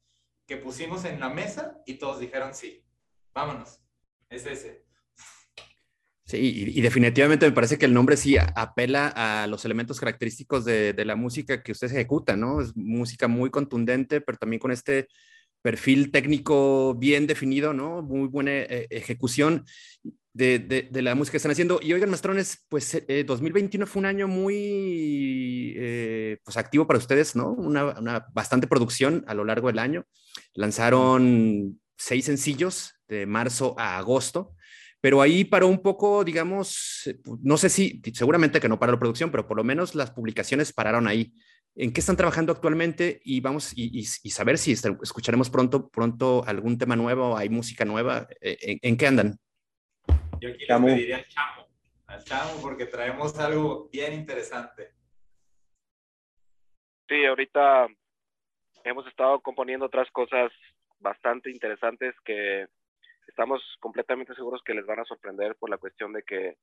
Speaker 5: que pusimos en la mesa y todos dijeron sí. Vámonos. Es ese.
Speaker 3: Sí, y, definitivamente me parece que el nombre sí apela a los elementos característicos de, de, la música que usted ejecuta, ¿no? Es música muy contundente, pero también con este perfil técnico bien definido, ¿no? Muy buena eh, ejecución de, de, la música que están haciendo. Y oigan, Mastrones, pues 2021 eh, fue un año muy eh, pues activo para ustedes, ¿no? Una, bastante producción a lo largo del año. Lanzaron seis sencillos de marzo a agosto, pero ahí paró un poco, digamos, no sé si, seguramente que no paró la producción, pero por lo menos las publicaciones pararon ahí. ¿En qué están trabajando actualmente? Y vamos y, y, saber si escucharemos pronto, pronto algún tema nuevo, hay música nueva. Eh, ¿En, qué andan?
Speaker 5: Yo aquí le pediría al Chamo, al Chamo, porque traemos algo bien interesante.
Speaker 4: Sí, ahorita hemos estado componiendo otras cosas bastante interesantes que estamos completamente seguros que les van a sorprender por la cuestión de que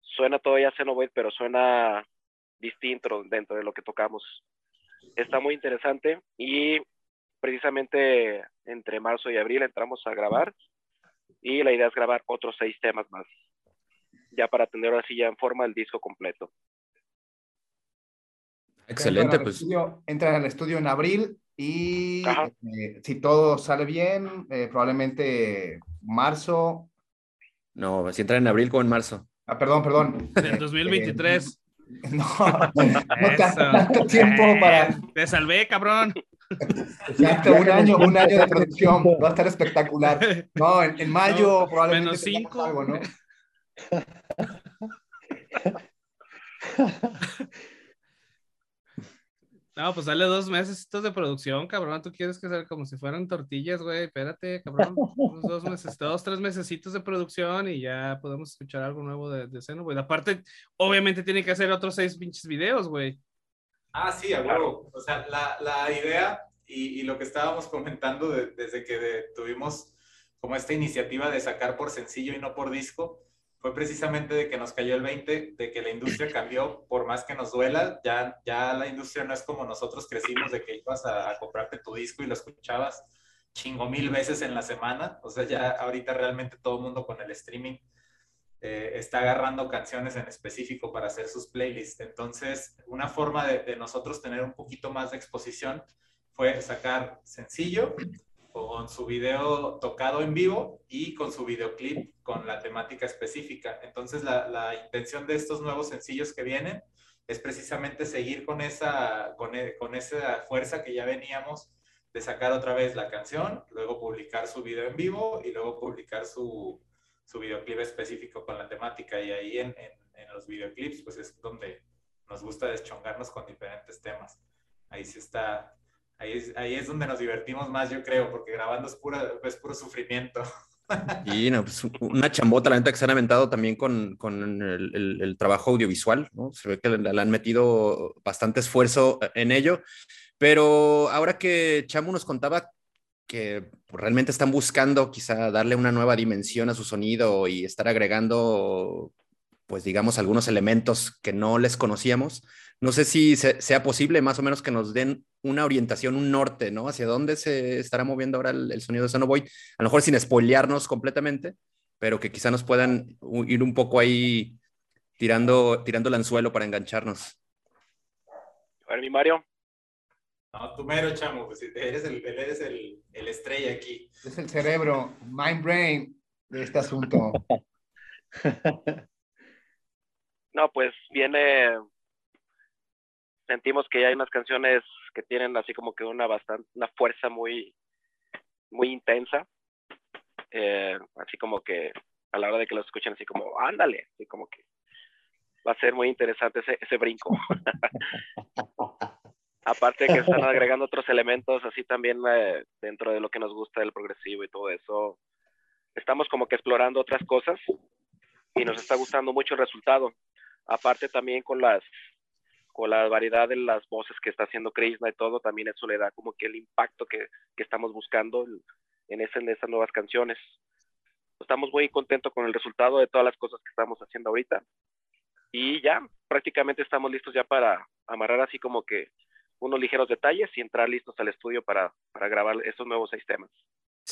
Speaker 4: suena todavía Xenoblade, pero suena distinto dentro de lo que tocamos. Está muy interesante y precisamente entre marzo y abril entramos a grabar y la idea es grabar otros seis temas más, ya para tener así ya en forma el disco completo.
Speaker 1: Excelente, pues. entran al estudio en abril y eh, si todo sale bien, eh, probablemente marzo.
Speaker 3: No, si entran en abril como en marzo.
Speaker 1: Ah, perdón, perdón.
Speaker 2: En 2023.
Speaker 1: no, no tanto tiempo para.
Speaker 2: Te salvé, cabrón.
Speaker 1: Exacto, un año, un año de producción, va a estar espectacular. No, en, en mayo probablemente
Speaker 2: menos cinco. Algo, ¿no? No, pues dale dos meses de producción, cabrón. Tú quieres que sea como si fueran tortillas, güey. Espérate, cabrón. dos meses, dos, tres mesecitos de producción y ya podemos escuchar algo nuevo de, de güey. Aparte, obviamente tiene que hacer otros seis pinches videos, güey.
Speaker 5: Ah, sí, a huevo. O sea, la, la idea y, y, lo que estábamos comentando desde que tuvimos como esta iniciativa de sacar por sencillo y no por disco, fue precisamente de que nos cayó el 20, de que la industria cambió, por más que nos duela, ya, ya la industria no es como nosotros crecimos, de que ibas a, comprarte tu disco y lo escuchabas chingo mil veces en la semana, o sea, ya ahorita realmente todo el mundo con el streaming eh, está agarrando canciones en específico para hacer sus playlists. Entonces, una forma de nosotros tener un poquito más de exposición fue sacar sencillo, con su video tocado en vivo y con su videoclip con la temática específica. Entonces, la, la intención de estos nuevos sencillos que vienen es precisamente seguir con esa, con, e, con, esa fuerza que ya veníamos de sacar otra vez la canción, luego publicar su video en vivo y luego publicar su, su videoclip específico con la temática. Y ahí en, en, en los videoclips, pues es donde nos gusta deschongarnos con diferentes temas. Ahí sí está, Ahí es, donde nos divertimos más, yo creo, porque grabando es, pura, es puro sufrimiento.
Speaker 3: Y no, pues una chambota, la neta, que se han aventado también con, con el, el, trabajo audiovisual, ¿no? Se ve que le, han metido bastante esfuerzo en ello. Pero ahora que Chamu nos contaba que realmente están buscando quizá darle una nueva dimensión a su sonido y estar agregando, pues digamos, algunos elementos que no les conocíamos. No sé si sea posible más o menos que nos den una orientación, un norte, ¿no? Hacia dónde se estará moviendo ahora el, sonido de Sonoboy. A lo mejor sin spoilearnos completamente, pero que quizá nos puedan ir un poco ahí tirando, tirando el anzuelo para engancharnos.
Speaker 4: A ver, mi Mario.
Speaker 5: No, tú mero, chamo, pues eres, el, eres el, el estrella aquí.
Speaker 1: Es el cerebro, mind brain de este asunto.
Speaker 4: No, pues viene sentimos que hay unas canciones que tienen así como que una bastante, una fuerza muy, muy intensa, eh, así como que a la hora de que lo escuchen así como, ándale, así como que va a ser muy interesante ese, ese brinco. Aparte de que están agregando otros elementos así también eh, dentro de lo que nos gusta del progresivo y todo eso, estamos como que explorando otras cosas y nos está gustando mucho el resultado. Aparte también con las con la variedad de las voces que está haciendo Krishna y todo, también eso le da como que el impacto que, que estamos buscando en, ese, esas nuevas canciones. Estamos muy contentos con el resultado de todas las cosas que estamos haciendo ahorita. Y ya, prácticamente estamos listos ya para amarrar así como que unos ligeros detalles y entrar listos al estudio para, para grabar estos nuevos seis temas.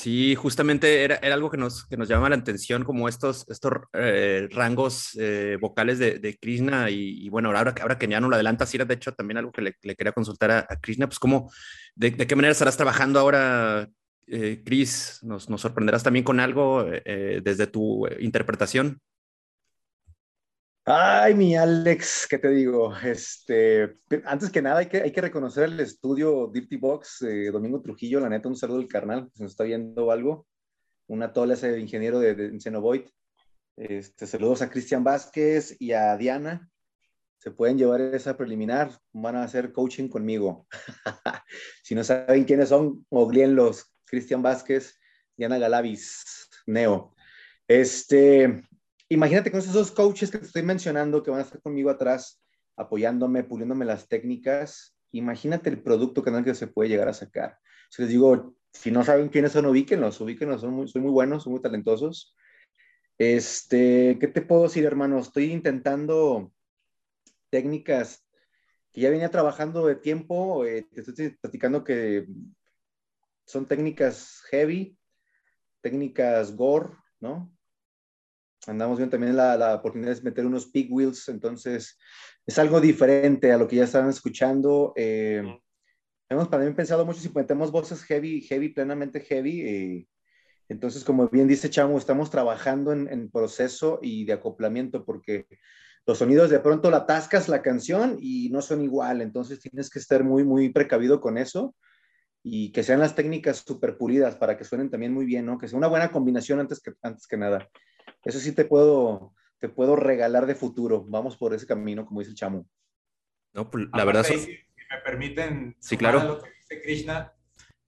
Speaker 3: Sí, justamente era, algo que nos, que nos llama la atención, como estos, estos eh, rangos eh, vocales de, Krishna. Y, bueno, ahora, ahora que ya no lo adelanta, sí era de hecho también algo que le, quería consultar a, Krishna, pues cómo, de, qué manera estarás trabajando ahora, eh, Chris. Nos, nos, sorprenderás también con algo eh, desde tu interpretación.
Speaker 6: Ay, mi Alex, ¿qué te digo? Este, antes que nada, hay que, hay que reconocer el estudio Dirty Box, Domingo Trujillo, la neta, un saludo al carnal, si nos está viendo algo. Una tola ese ingeniero de, de Cenovoid. Este, saludos a Cristian Vázquez y a Diana. Se pueden llevar esa preliminar, van a hacer coaching conmigo. si no saben quiénes son, los Cristian Vázquez, Diana Galavis, Neo. Este, imagínate con esos coaches que te estoy mencionando que van a estar conmigo atrás, apoyándome, puliéndome las técnicas. Imagínate el producto que se puede llegar a sacar. Si les digo, si no saben quiénes son, ubíquenlos, ubíquenlos, son muy, son muy buenos, son muy talentosos. Este, ¿qué te puedo decir, hermano? Estoy intentando técnicas que ya venía trabajando de tiempo. Eh, te estoy platicando que son técnicas heavy, técnicas gore, ¿no? Andamos viendo también la, la, oportunidad de meter unos big wheels, entonces es algo diferente a lo que ya estaban escuchando. Eh, hemos también pensado mucho si metemos voces heavy, heavy, plenamente heavy. Eh, entonces, como bien dice Chamo, estamos trabajando en, en, proceso y de acoplamiento porque los sonidos de pronto la atascas la canción y no son igual, entonces tienes que estar muy, muy precavido con eso y que sean las técnicas súper pulidas para que suenen también muy bien, ¿no? Que sea una buena combinación antes que, antes que nada. Eso sí te puedo, te puedo regalar de futuro. Vamos por ese camino, como dice el chamo.
Speaker 3: No, pues, la verdad.
Speaker 5: Si, si, me permiten,
Speaker 3: sí, claro.
Speaker 5: lo que dice Krishna,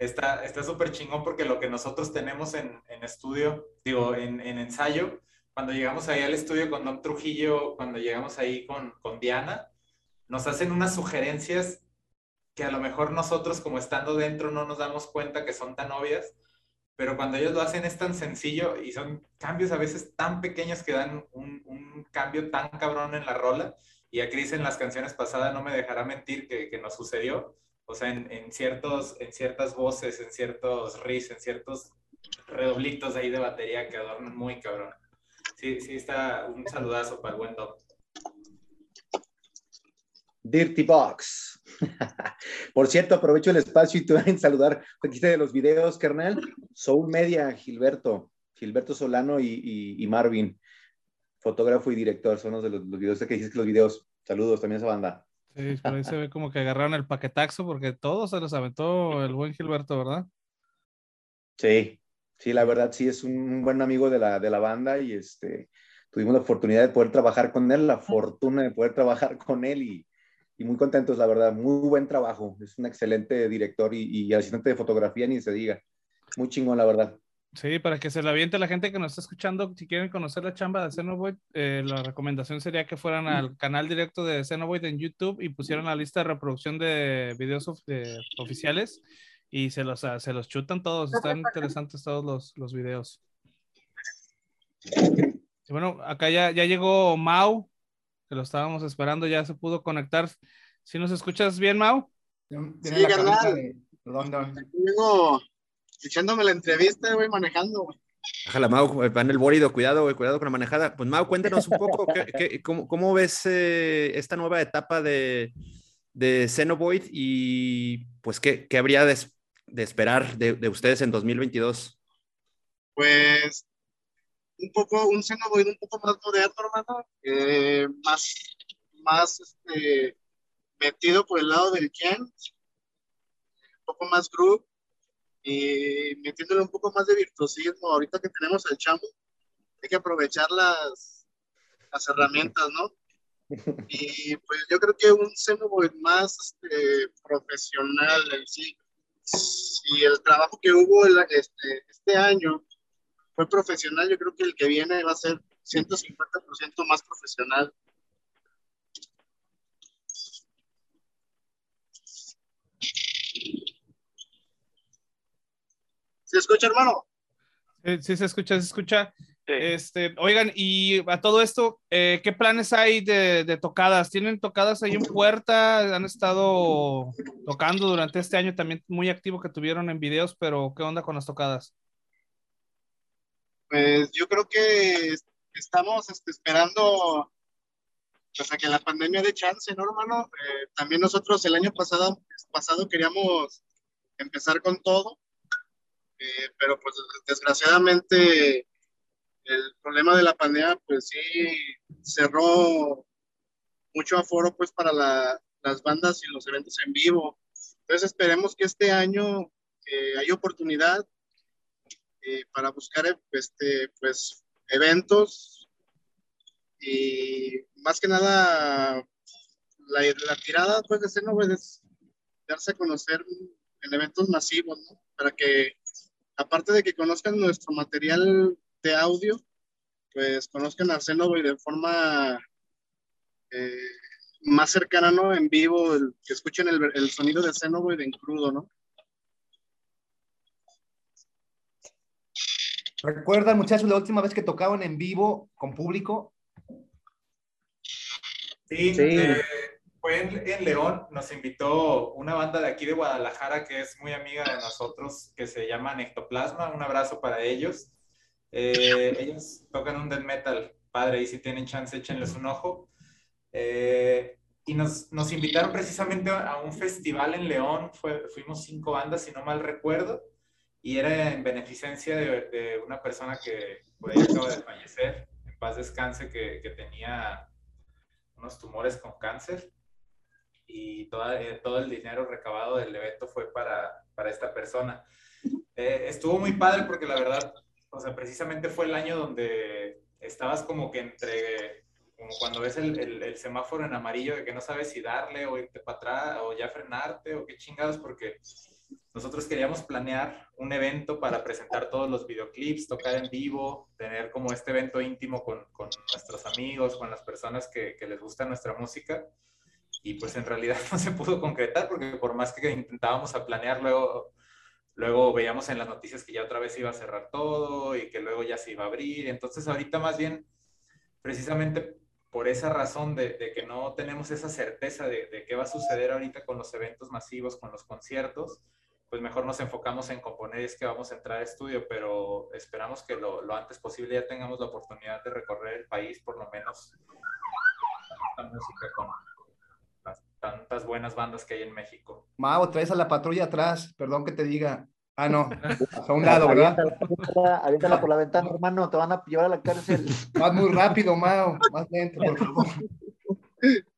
Speaker 5: está súper chingón porque lo que nosotros tenemos en, en estudio, digo, en, en, ensayo, cuando llegamos ahí al estudio con Don Trujillo, cuando llegamos ahí con, con Diana, nos hacen unas sugerencias que a lo mejor nosotros como estando dentro no nos damos cuenta que son tan obvias, pero cuando ellos lo hacen es tan sencillo y son cambios a veces tan pequeños que dan un, un cambio tan cabrón en la rola. Y a Chris en las canciones pasadas no me dejará mentir que, que nos sucedió. O sea, en, en, ciertos, en ciertas voces, en ciertos riffs, en ciertos redoblitos ahí de batería que adornan muy cabrón. Sí, sí, está un saludazo para el buen Doc.
Speaker 6: Dirty Box. Por cierto, aprovecho el espacio y te voy a saludar. Aquí de los videos, carnal. Soul Media, Gilberto, Gilberto Solano y, y, y Marvin, fotógrafo y director, son los de los, los videos. Que dices que los videos. Saludos también a esa banda.
Speaker 2: Sí, por ahí se ve como que agarraron el paquetaxo porque todos se los aventó el buen Gilberto, ¿verdad?
Speaker 6: Sí, sí, la verdad sí es un buen amigo de la, de la banda y este, tuvimos la oportunidad de poder trabajar con él, la fortuna de poder trabajar con él y, y muy contentos, la verdad. Muy buen trabajo. Es un excelente director y, y, asistente de fotografía, ni se diga. Muy chingón, la verdad.
Speaker 2: Sí, para que se la aviente la gente que nos está escuchando, si quieren conocer la chamba de Xenovoid, eh, la recomendación sería que fueran al canal directo de Xenovoid en YouTube y pusieran la lista de reproducción de videos of, de, oficiales y se los, se los chutan todos. Están interesantes todos los, los videos. Y bueno, acá ya, ya llegó Mau, que lo estábamos esperando, ya se pudo conectar. ¿Si nos escuchas bien, Mau?
Speaker 7: Sí, carnal. Vengo echándome la entrevista, voy manejando, güey.
Speaker 3: Bájala, Mau, va en el bólido, cuidado, güey, cuidado con la manejada. Pues, Mau, cuéntanos un poco, ¿qué, qué, cómo, cómo, ves eh, esta nueva etapa de, de Xenovoid y, pues, qué, qué habría de, de esperar de, de, ustedes en 2022?
Speaker 7: Pues, un poco, un Xenovoid un poco más moderno, hermano, eh, más, más este, metido por el lado del Ken, un poco más groove, y metiéndole un poco más de virtuosismo. Ahorita que tenemos el chamo, hay que aprovechar las, las herramientas, ¿no? Y pues yo creo que un Xenovoid más este, profesional sí, y el trabajo que hubo el, este, este año fue profesional, yo creo que el que viene va a ser 150% más profesional. ¿Se escucha, hermano?
Speaker 2: Sí, se escucha, se escucha. Este, oigan, y a todo esto, eh, ¿qué planes hay de, tocadas? ¿Tienen tocadas ahí en puerta? ¿Han estado tocando durante este año también muy activo que tuvieron en videos, pero qué onda con las tocadas?
Speaker 7: Pues yo creo que estamos este, esperando pues, a que la pandemia dé chance, ¿no, hermano? Eh, también nosotros el año pasado, pasado queríamos empezar con todo, eh, pero pues desgraciadamente el problema de la pandemia pues sí cerró mucho aforo pues para las bandas y los eventos en vivo. Entonces esperemos que este año eh, haya oportunidad eh, para buscar este, pues, eventos y más que nada la, la tirada pues, de escena es darse a conocer en eventos masivos, ¿no? Para que aparte de que conozcan nuestro material de audio, pues conozcan a Xenoboy de forma eh, más cercana, ¿no? En vivo, que escuchen el, sonido de Xenoboy en crudo, ¿no?
Speaker 1: ¿Recuerdan, muchachos, la última vez que tocaban en vivo con público?
Speaker 5: Sí, eh, fue en, León, nos invitó una banda de aquí de Guadalajara que es muy amiga de nosotros, que se llama Nectoplasma, un abrazo para ellos. Eh, ellos tocan un death metal padre y si tienen chance échenles un ojo. Eh, y nos, nos, invitaron precisamente a un festival en León, Fue, fuimos cinco bandas si no mal recuerdo, y era en beneficencia de, de una persona que por ahí acaba de fallecer, en paz descanse, que, que tenía unos tumores con cáncer y toda, eh, todo el dinero recabado del evento fue para, para esta persona. Eh, estuvo muy padre porque la verdad, o sea, precisamente fue el año donde estabas como que entre, como cuando ves el, el, semáforo en amarillo de que no sabes si darle o irte para atrás o ya frenarte o qué chingados, porque nosotros queríamos planear un evento para presentar todos los videoclips, tocar en vivo, tener como este evento íntimo con, con nuestros amigos, con las personas que, que les gusta nuestra música y pues en realidad no se pudo concretar porque por más que intentábamos a planear, luego, luego veíamos en las noticias que ya otra vez iba a cerrar todo y que luego ya se iba a abrir. Entonces ahorita más bien, precisamente por esa razón de, de que no tenemos esa certeza de, de, qué va a suceder ahorita con los eventos masivos, con los conciertos, pues mejor nos enfocamos en componer y es que vamos a entrar a estudio, pero esperamos que lo, lo antes posible ya tengamos la oportunidad de recorrer el país, por lo menos la música con, tantas buenas bandas que hay en México.
Speaker 1: Mau, traes a la patrulla atrás, perdón que te diga. Ah, no, a un lado, ¿verdad?
Speaker 6: Aviéntala, por la ventana, hermano, te van a llevar a la cárcel.
Speaker 1: Vas muy rápido, Mau, más lento, por favor.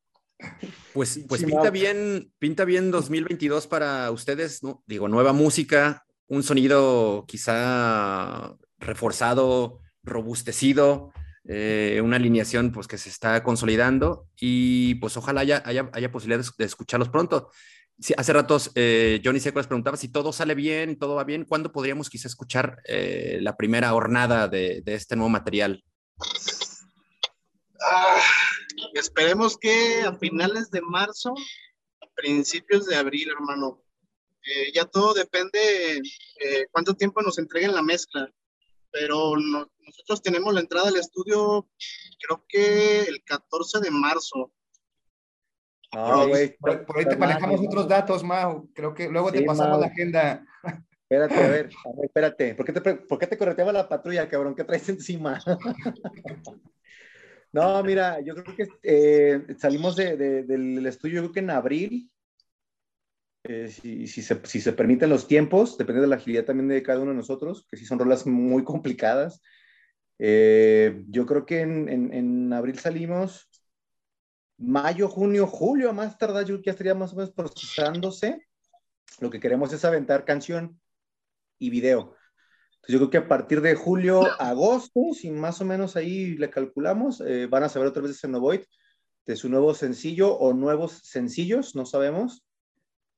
Speaker 3: Pues, pues pinta bien, pinta bien 2022 para ustedes, ¿no? Digo, nueva música, un sonido quizá reforzado, robustecido, eh, una alineación pues que se está consolidando y pues ojalá haya, haya, haya posibilidad de, escucharlos pronto. Sí, hace ratos eh, Johnny Seco les preguntaba si todo sale bien y todo va bien, ¿cuándo podríamos quizá escuchar eh, la primera jornada de, de, este nuevo material?
Speaker 7: Ah, esperemos que a finales de marzo, a principios de abril, hermano. ya todo depende cuánto tiempo nos entreguen la mezcla pero nosotros tenemos la entrada al estudio, creo que el 14 de marzo.
Speaker 1: No, güey. Por, ahí te manejamos otros datos, Mau. Creo que luego te pasamos la agenda.
Speaker 6: Espérate, a ver, a ver, espérate. ¿Por qué, te, ¿Por qué te correteaba la patrulla, cabrón? ¿Qué traes encima? no, mira, yo creo que eh, salimos de, de, del estudio, yo creo que en abril, eh, si, se, permiten los tiempos, depende de la agilidad también de cada uno de nosotros, que sí son rolas muy complicadas. Eh, yo creo que en, en, abril salimos, mayo, junio, julio, a más tardar, ya estaría más o menos procesándose. Lo que queremos es aventar canción y video. Entonces yo creo que a partir de julio, agosto, si más o menos ahí le calculamos, eh, van a saber otra vez de Xenovoid, de su nuevo sencillo o nuevos sencillos, no sabemos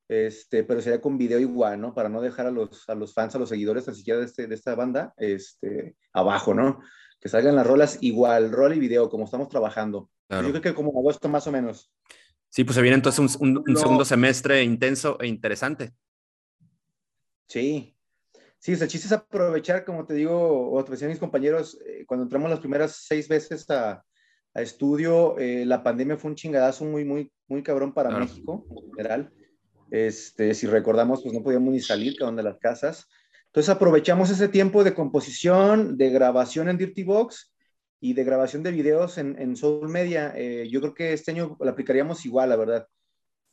Speaker 6: este, pero sería con video igual, ¿no? Para no dejar a los, a los fans, a los seguidores, ni siquiera de, este, de esta banda, este, abajo, ¿no? Que salgan las rolas igual, rol y video, como estamos trabajando.
Speaker 3: Claro.
Speaker 6: Yo creo que como agosto más o menos.
Speaker 3: Sí, pues se viene entonces un, un- un segundo semestre intenso e interesante.
Speaker 6: Sí. Sí, o sea, el chiste es aprovechar, como te digo, o te decían mis compañeros, eh, cuando entramos las primeras seis veces a, a estudio, eh, la pandemia fue un chingadazo muy, muy, muy cabrón para
Speaker 3: Claro.
Speaker 6: México en general. Este, si recordamos, pues no podíamos ni salir, cabrón, de las casas. Entonces aprovechamos ese tiempo de composición, de grabación en Dirty Box y de grabación de videos en, en Soul Media. Eh, yo creo que este año lo aplicaríamos igual, la verdad.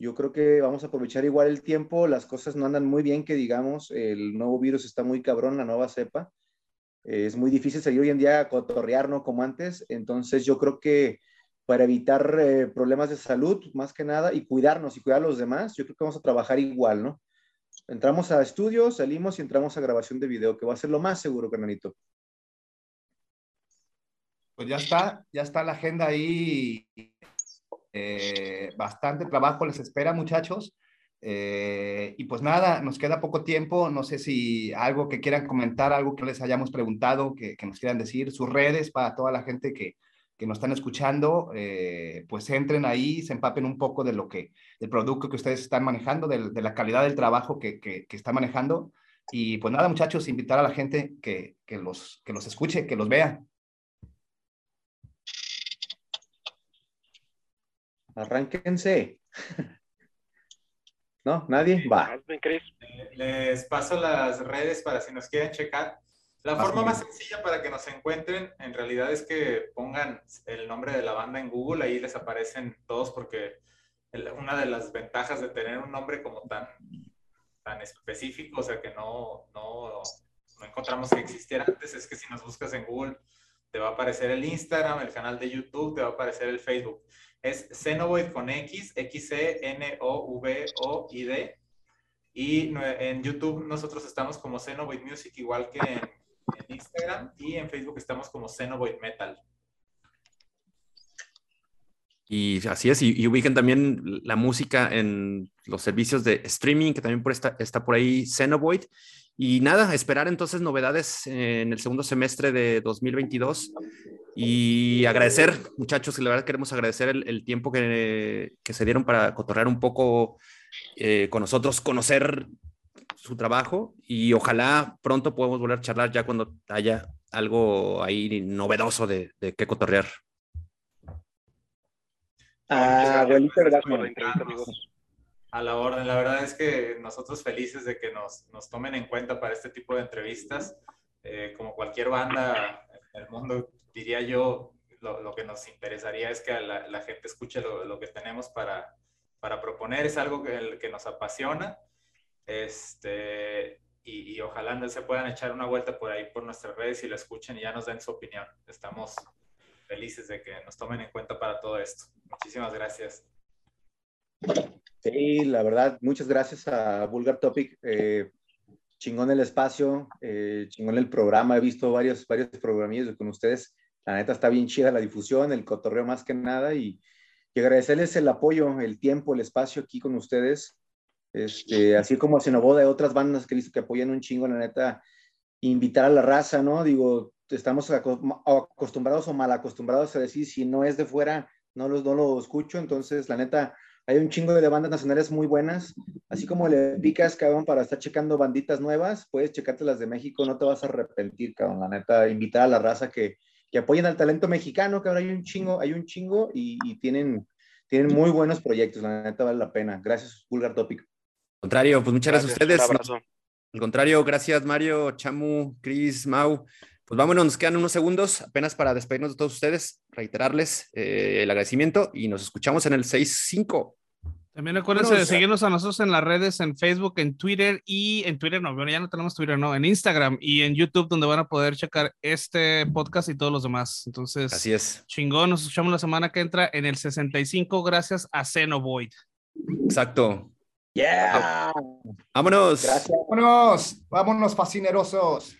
Speaker 6: Yo creo que vamos a aprovechar igual el tiempo, las cosas no andan muy bien, que digamos, el nuevo virus está muy cabrón, la nueva cepa. Eh, es muy difícil seguir hoy en día a cotorrear, ¿no? Como antes. Entonces yo creo que para evitar eh, problemas de salud, más que nada, y cuidarnos y cuidar a los demás, yo creo que vamos a trabajar igual, ¿no? Entramos a estudio, salimos y entramos a grabación de video, que va a ser lo más seguro, carnalito.
Speaker 1: Pues ya está, ya está la agenda ahí. Eh, bastante trabajo les espera, muchachos. Eh, y pues nada, nos queda poco tiempo. No sé si algo que quieran comentar, algo que les hayamos preguntado, que, que nos quieran decir, sus redes para toda la gente que, que nos están escuchando, eh, pues entren ahí, se empapen un poco de lo que, del producto que ustedes están manejando, de, la calidad del trabajo que, que, que están manejando. Y pues nada, muchachos, invitar a la gente que, que, los, que los escuche, que los vea.
Speaker 6: Arránquense. ¿No? ¿Nadie? Va.
Speaker 5: Les paso las redes para si nos quieren checar. La forma
Speaker 1: bien.
Speaker 5: más sencilla para que nos encuentren en realidad es que pongan el nombre de la banda en Google, ahí les aparecen todos porque el- una de las ventajas de tener un nombre como tan, tan específico, o sea que no, no, no encontramos que existiera antes, es que si nos buscas en Google te va a aparecer el Instagram, el canal de YouTube, te va a aparecer el Facebook. Es Xenovoid con X, X-C-N-O-V-O-I-D. Y en YouTube nosotros estamos como Xenovoid Music, igual que en, en Instagram. Y en Facebook estamos como Xenovoid Metal.
Speaker 3: Y así es, y, y ubiquen también la música en los servicios de streaming, que también por esta, está por ahí Xenovoid. Y nada, esperar entonces novedades en el segundo semestre de 2022. Y agradecer, muchachos, que la verdad queremos agradecer el, el tiempo que, que se dieron para cotorrear un poco eh, con nosotros, conocer su trabajo y ojalá pronto podamos volver a charlar ya cuando haya algo ahí novedoso de, de qué cotorrear.
Speaker 6: Ah,
Speaker 4: amigos.
Speaker 5: A la orden, la verdad es que nosotros felices de que nos, nos tomen en cuenta para este tipo de entrevistas. Eh, como cualquier banda el mundo, diría yo, lo, lo que nos interesaría es que la, la gente escuche lo, lo que tenemos para, para proponer. Es algo que, que nos apasiona. Este, y, y ojalá se puedan echar una vuelta por ahí por nuestras redes y lo escuchen y ya nos den su opinión. Estamos felices de que nos tomen en cuenta para todo esto. Muchísimas gracias.
Speaker 6: Sí, la verdad, muchas gracias a Vulgar Topic. eh, chingón el espacio, eh, chingón el programa. He visto varios, varios programillos con ustedes. La neta está bien chida la difusión, el cotorreo más que nada y, y agradecerles el apoyo, el tiempo, el espacio aquí con ustedes. Este, así como a Cenoboda y otras bandas que he visto que apoyan un chingo, la neta, invitar a la raza, ¿no? Digo, estamos aco- acostumbrados o mal acostumbrados a decir si no es de fuera, no los, no lo escucho. Entonces, la neta, hay un chingo de bandas nacionales muy buenas. Así como le picas, cabrón, para estar checando banditas nuevas, puedes checarte las de México, no te vas a arrepentir, cabrón. La neta, invitar a la raza que, que apoyen al talento mexicano, cabrón. Hay un chingo, hay un chingo y, y tienen, tienen muy buenos proyectos. La neta, vale la pena. Gracias, Vulgar Topic.
Speaker 3: Al contrario, pues muchas gracias,
Speaker 4: Gracias,
Speaker 3: a
Speaker 4: un
Speaker 3: ustedes.
Speaker 4: abrazo.
Speaker 3: Al contrario, gracias Mario, Chamu, Chris, Mau. Pues vámonos, nos quedan unos segundos apenas para despedirnos de todos ustedes, reiterarles eh, el agradecimiento y nos escuchamos en el 6-5.
Speaker 2: También acuérdense de seguirnos a nosotros en las redes, en Facebook, en Twitter y en Twitter, no, bueno, ya no tenemos Twitter, no, en Instagram y en YouTube, donde van a poder checar este podcast y todos los demás. Entonces,
Speaker 3: Así es,
Speaker 2: chingón, nos escuchamos la semana que entra en el 65, gracias a Xenovoid.
Speaker 3: exacto.
Speaker 6: Yeah.
Speaker 3: Vámonos.
Speaker 6: Gracias.
Speaker 1: Vámonos, vámonos, fascinerosos.